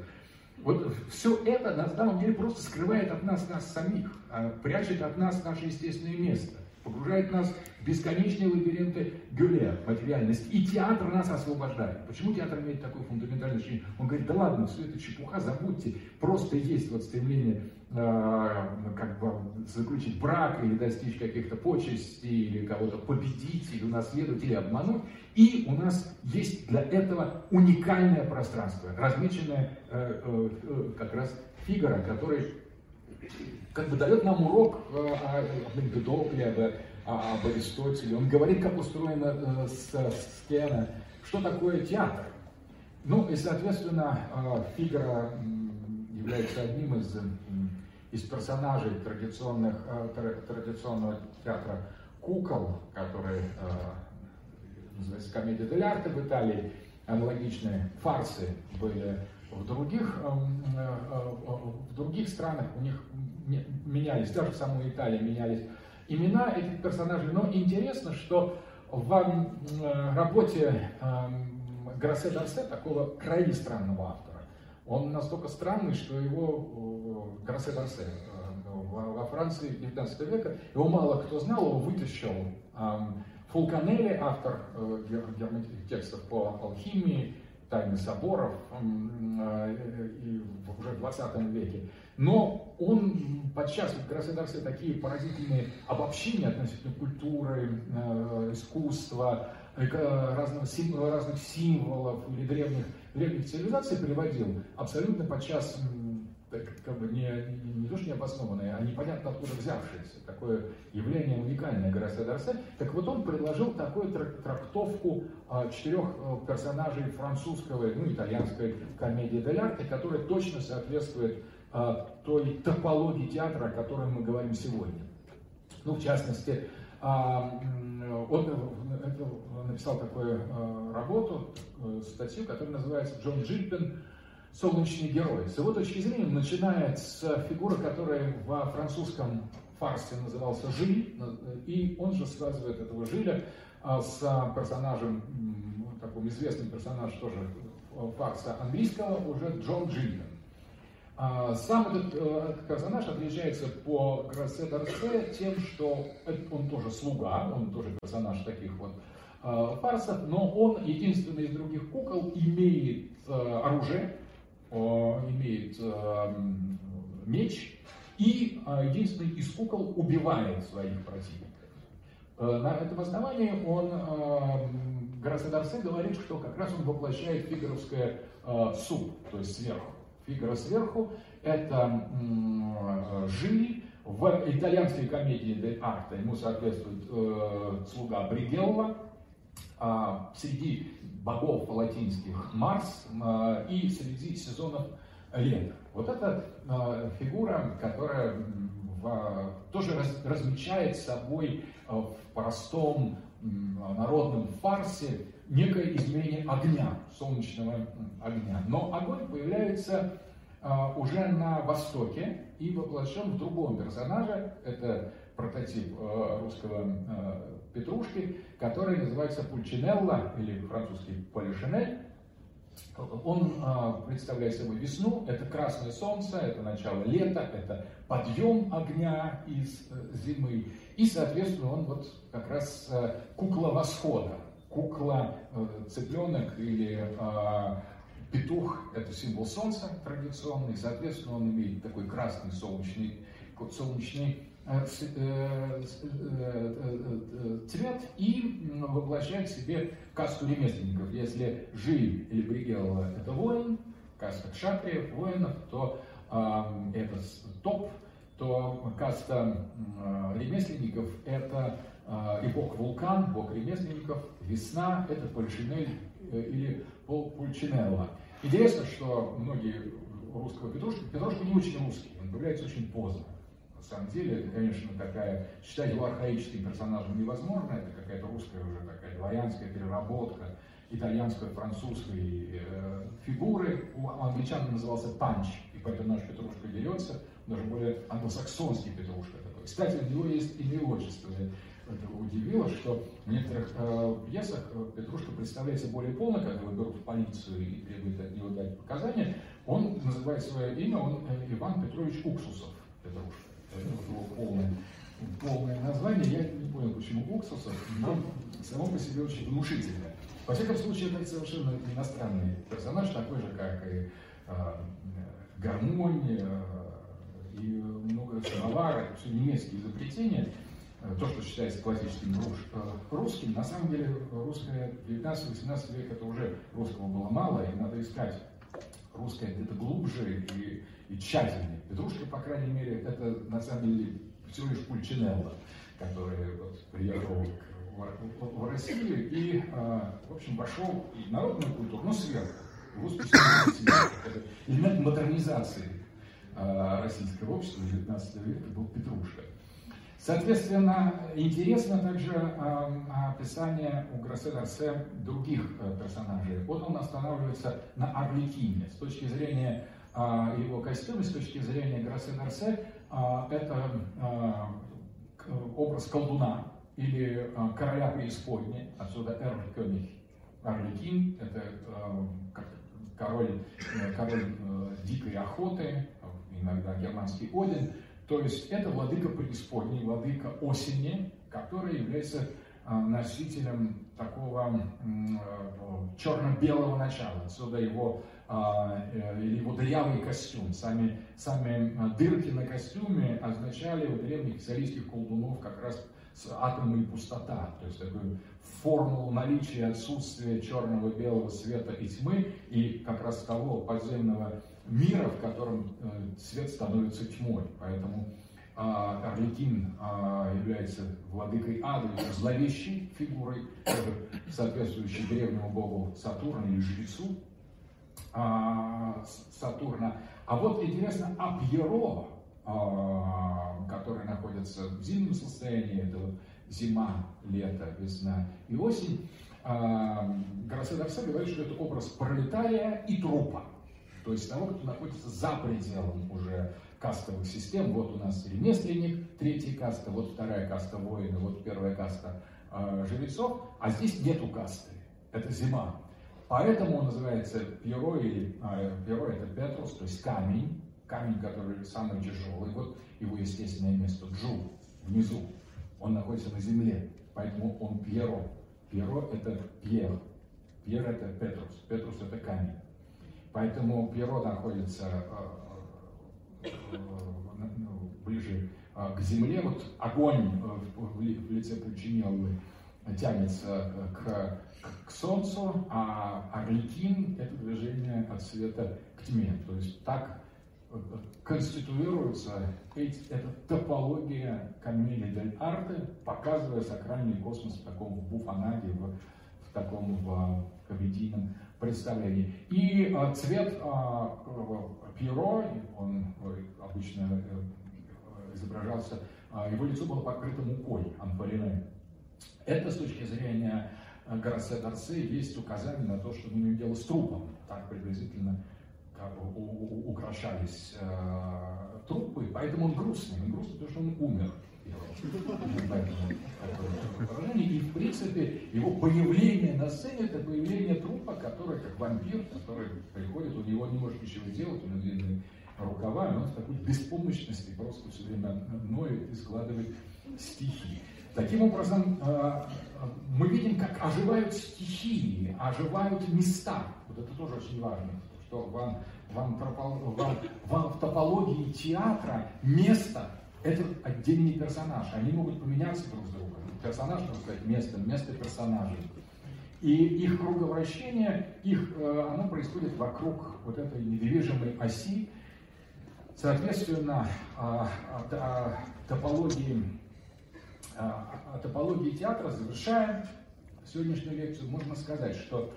Вот все это на самом деле просто скрывает от нас нас самих, а прячет от нас наше естественное место, погружает нас бесконечные лабиринты Гюле, материальности. И театр нас освобождает. Почему театр имеет такое фундаментальное значение? Он говорит, да ладно, все это чепуха, забудьте, просто есть вот стремление э, как бы заключить брак или достичь каких-то почестей, или кого-то победить, или унаследовать, или обмануть. И у нас есть для этого уникальное пространство, размеченное э, э, э, как раз Фигара, который как бы дает нам урок э, о Эмпедокле, об, об Аристотеле. Он говорит, как устроена э, сцена, что такое театр. Ну и, соответственно, э, Фигара является одним из, из персонажей традиционных, традиционного театра кукол, который называется комедия дель в Италии, аналогичные фарсы были. В других, в других странах, у них менялись, даже в самой Италии менялись имена этих персонажей, но интересно, что в э, работе эм, Грассе Дарсе, такого крайне странного автора, он настолько странный, что его Грассе Дарсе во Франции 19 века, его мало кто знал, его вытащил эм, Фулканелли, автор э, текстов по алхимии, тайны соборов э, и уже в 20 веке. Но он подчас в Красодарстве такие поразительные обобщения относительно культуры, э, искусства, разных, разных символов или древних, древних цивилизаций приводил, абсолютно подчас как бы не, не, то, что необоснованное, а непонятно откуда взявшееся. Такое явление уникальное Гарасе Дарсе. Так вот он предложил такую трактовку а, четырех а, персонажей французского, ну, итальянской комедии дель арте, которая точно соответствует а, той топологии театра, о которой мы говорим сегодня. Ну, в частности, а, он написал такую работу, э, статью, которая называется «Джон Джильпин солнечный герой. С его точки зрения начинает с фигуры, которая во французском фарсе назывался Жиль, и он же связывает этого Жиля а, с персонажем, такой известный персонаж тоже фарса английского, уже Джон Джиллиан. Сам э, этот персонаж отличается по Грассе Дарсе тем, что он тоже слуга, он тоже персонаж таких вот а, фарсов, но он единственный из других кукол имеет э, оружие, имеет эм, меч и э, единственный из кукол убивает своих противников. Э, на этом основании он, Грассе Дарсе говорит, что как раз он воплощает фигуровское э, суп, то есть сверху. Фигура сверху – это Жили, в итальянской комедии «Дель Арте» ему соответствует э, слуга Бригелла, а среди богов латинских Марс э, и среди сезонов лета. Вот эта э, фигура, которая тоже раз, размечает собой э, в простом народном фарсе некое измерение огня, солнечного огня. Но огонь появляется уже на Востоке и воплощен в другом персонаже. Это прототип русского петрушки, который называется пульчинелла, или французский полишинель. Он а, представляет собой весну, это красное солнце, это начало лета, это подъем огня из э, зимы. И, соответственно, он вот как раз э, кукла восхода, кукла э, цыпленок или а, петух, это символ солнца традиционный, соответственно, он имеет такой красный солнечный, солнечный цвет и воплощает в себе касту ремесленников. Если Жиль или Бригел – это воин, каста кшатриев, воинов, то это топ, то каста ремесленников – это и бог вулкан, бог ремесленников, весна – это Польшинель или Пульчинелла. Интересно, что многие русского Петрушка, Петрушка не очень русский, он появляется очень поздно. Самом деле, это, конечно, такая, считать его архаическим персонажем невозможно, это какая-то русская уже такая дворянская переработка итальянской, французской э, фигуры. У англичан назывался панч, и поэтому наш Петрушка дерется, даже более англосаксонский Петрушка такой. Кстати, у него есть имя отчество. Это удивило, что в некоторых э, пьесах э, Петрушка представляется более полно, когда его берут в полицию и требуют от него дать показания. Он называет свое имя, он э, Иван Петрович Уксусов Петрушка. Его полное, полное название. Я не понял, почему Уксусов, но само по себе очень внушительное. Во всяком случае, это совершенно иностранный персонаж, такой же, как и э, гармонь, э, и много самовара, все немецкие изобретения. То, что считается классическим э, русским, на самом деле русское 19-18 век это уже русского было мало, и надо искать русское где-то глубже и, и тщательнее. Петрушка, по крайней мере, это на самом деле всего лишь Пульчинелло, который вот, приехал в, в Россию и, а, в общем, вошел в народную культуру, но сверху. Его это элемент модернизации а, российского общества 19 века был Петрушка. Соответственно, интересно также э, описание у Грассе Дарсе других э, персонажей. Вот он останавливается на Орликине. С точки зрения э, его костюма, с точки зрения Грассе Дарсе, э, это образ колдуна или короля преисподней, отсюда Эрлькёниг. Орликин – это король, король дикой охоты, иногда германский Один – то есть это владыка преисподней, владыка осени, который является а, носителем такого э, черно-белого начала. Отсюда его, а, э, его дырявый костюм. Сами, сами а, дырки на костюме означали у древних сирийских колдунов как раз атомы и пустота. То есть такую формулу наличия отсутствия черного, белого света и тьмы и как раз того подземного мира, в котором э, свет становится тьмой. Поэтому а, Орликин а, является владыкой ада, зловещей фигурой, соответствующей древнему богу Сатурна или жрецу а, Сатурна. А вот интересно, а Пьеро, который находится в зимнем состоянии, это зима, лето, весна и осень, Грассе Дарсе говорит, что это образ пролетария и трупа то есть того, кто находится за пределом уже кастовых систем. Вот у нас ремесленник, третья каста, вот вторая каста воина, вот первая каста э, жрецов, а здесь нету касты, это зима. Поэтому он называется Пьеро, или э, Пьеро это Петрус, то есть камень, камень, который самый тяжелый, вот его естественное место, Джу, внизу, он находится на земле, поэтому он Пьеро. Пьеро это Пьер, Пьер это Петрус, Петрус это камень. Поэтому Пьеро находится э, э, ну, ближе э, к земле. Вот огонь в лице Пульчинеллы тянется к, к Солнцу, а Орликин – это движение от света к тьме. То есть так конституируется эта топология Камили дель Арте, показывая сакральный космос в таком буфанаде, в, в таком в комедийном представлении. И а, цвет а, Пьеро, он обычно э, изображался, а, его лицо было покрыто мукой, анфорине. Это с точки зрения Горассе Дарсе есть указание на то, что имеем дело с трупом. Так приблизительно как бы, украшались э, трупы, поэтому он грустный. Он грустный, потому что он умер. И, в принципе, его появление на сцене – это появление трупа, который, как вампир, который приходит, у него не может ничего сделать, у него длинные рукава, и он в такой беспомощности просто все время ноет и складывает стихи. Таким образом, э, мы видим, как оживают стихии, оживают места. Вот это тоже очень важно, что вам, вам, вам, вам в топологии театра место это отдельный персонаж. Они могут поменяться друг с другом. Персонаж, можно сказать, место, место персонажей. И их круговращение, их, э, оно происходит вокруг вот этой недвижимой оси, Соответственно, о, о, топологии, о топологии театра, завершая сегодняшнюю лекцию, можно сказать, что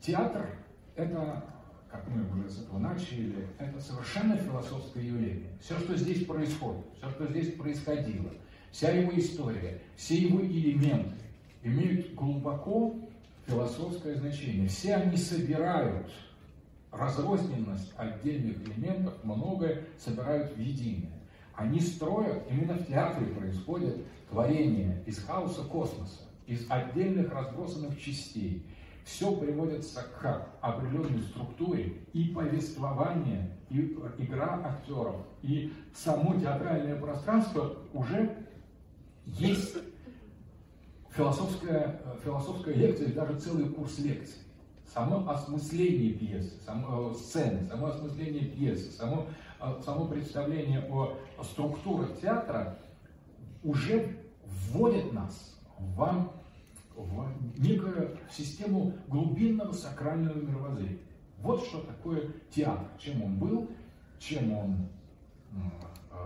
театр – это, как мы уже с этого начали, это совершенно философское явление. Все, что здесь происходит, все, что здесь происходило, вся его история, все его элементы имеют глубоко философское значение. Все они собирают разрозненность отдельных элементов, многое собирают в единое. Они строят, именно в театре происходит творение из хаоса космоса, из отдельных разбросанных частей. Все приводится к определенной структуре и повествование, и игра актеров, и само театральное пространство уже есть философская, философская лекция, или даже целый курс лекций. Само осмысление пьесы, само, э, сцены, само осмысление пьесы, само, э, само представление о, структурах театра уже вводит нас в, в некую систему глубинного сакрального мировоззрения. Вот что такое театр, чем он был, чем он э,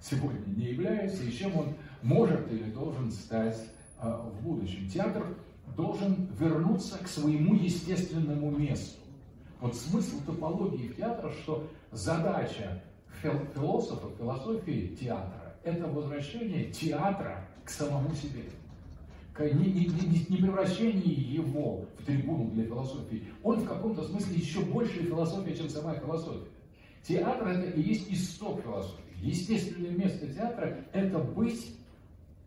сегодня не является и чем он может или должен стать в будущем. Театр должен вернуться к своему естественному месту. Вот смысл топологии театра, что задача философа, философии театра, это возвращение театра к самому себе. Не, не, не, не превращение его в трибуну для философии. Он в каком-то смысле еще больше философия, чем сама философия. Театр это и есть исток философии. Естественное место театра это быть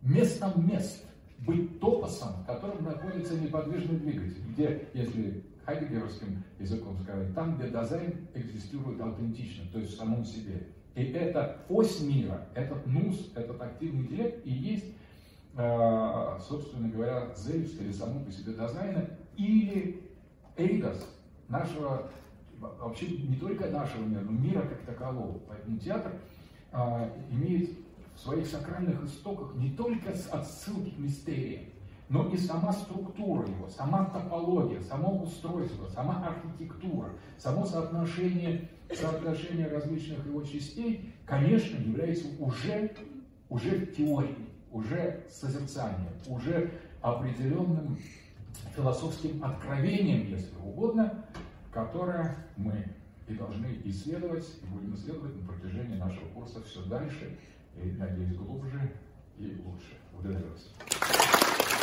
местом мест быть топосом, в котором находится неподвижный двигатель, где, если хайдегеровским языком сказать, там, где дизайн экзистирует аутентично, то есть в самом себе. И это ось мира, этот нус, этот активный интеллект и есть, собственно говоря, зельс или само по себе дизайна, или эйдос нашего, вообще не только нашего мира, но мира как такового. Поэтому театр э, имеет в своих сакральных истоках не только отсылки к мистериям, но и сама структура его, сама топология, само устройство, сама архитектура, само соотношение, соотношение различных его частей, конечно, является уже, уже теорией, уже созерцанием, уже определенным философским откровением, если угодно, которое мы и должны исследовать, и будем исследовать на протяжении нашего курса все дальше, и, надеюсь, глубже и лучше. Благодарю вас.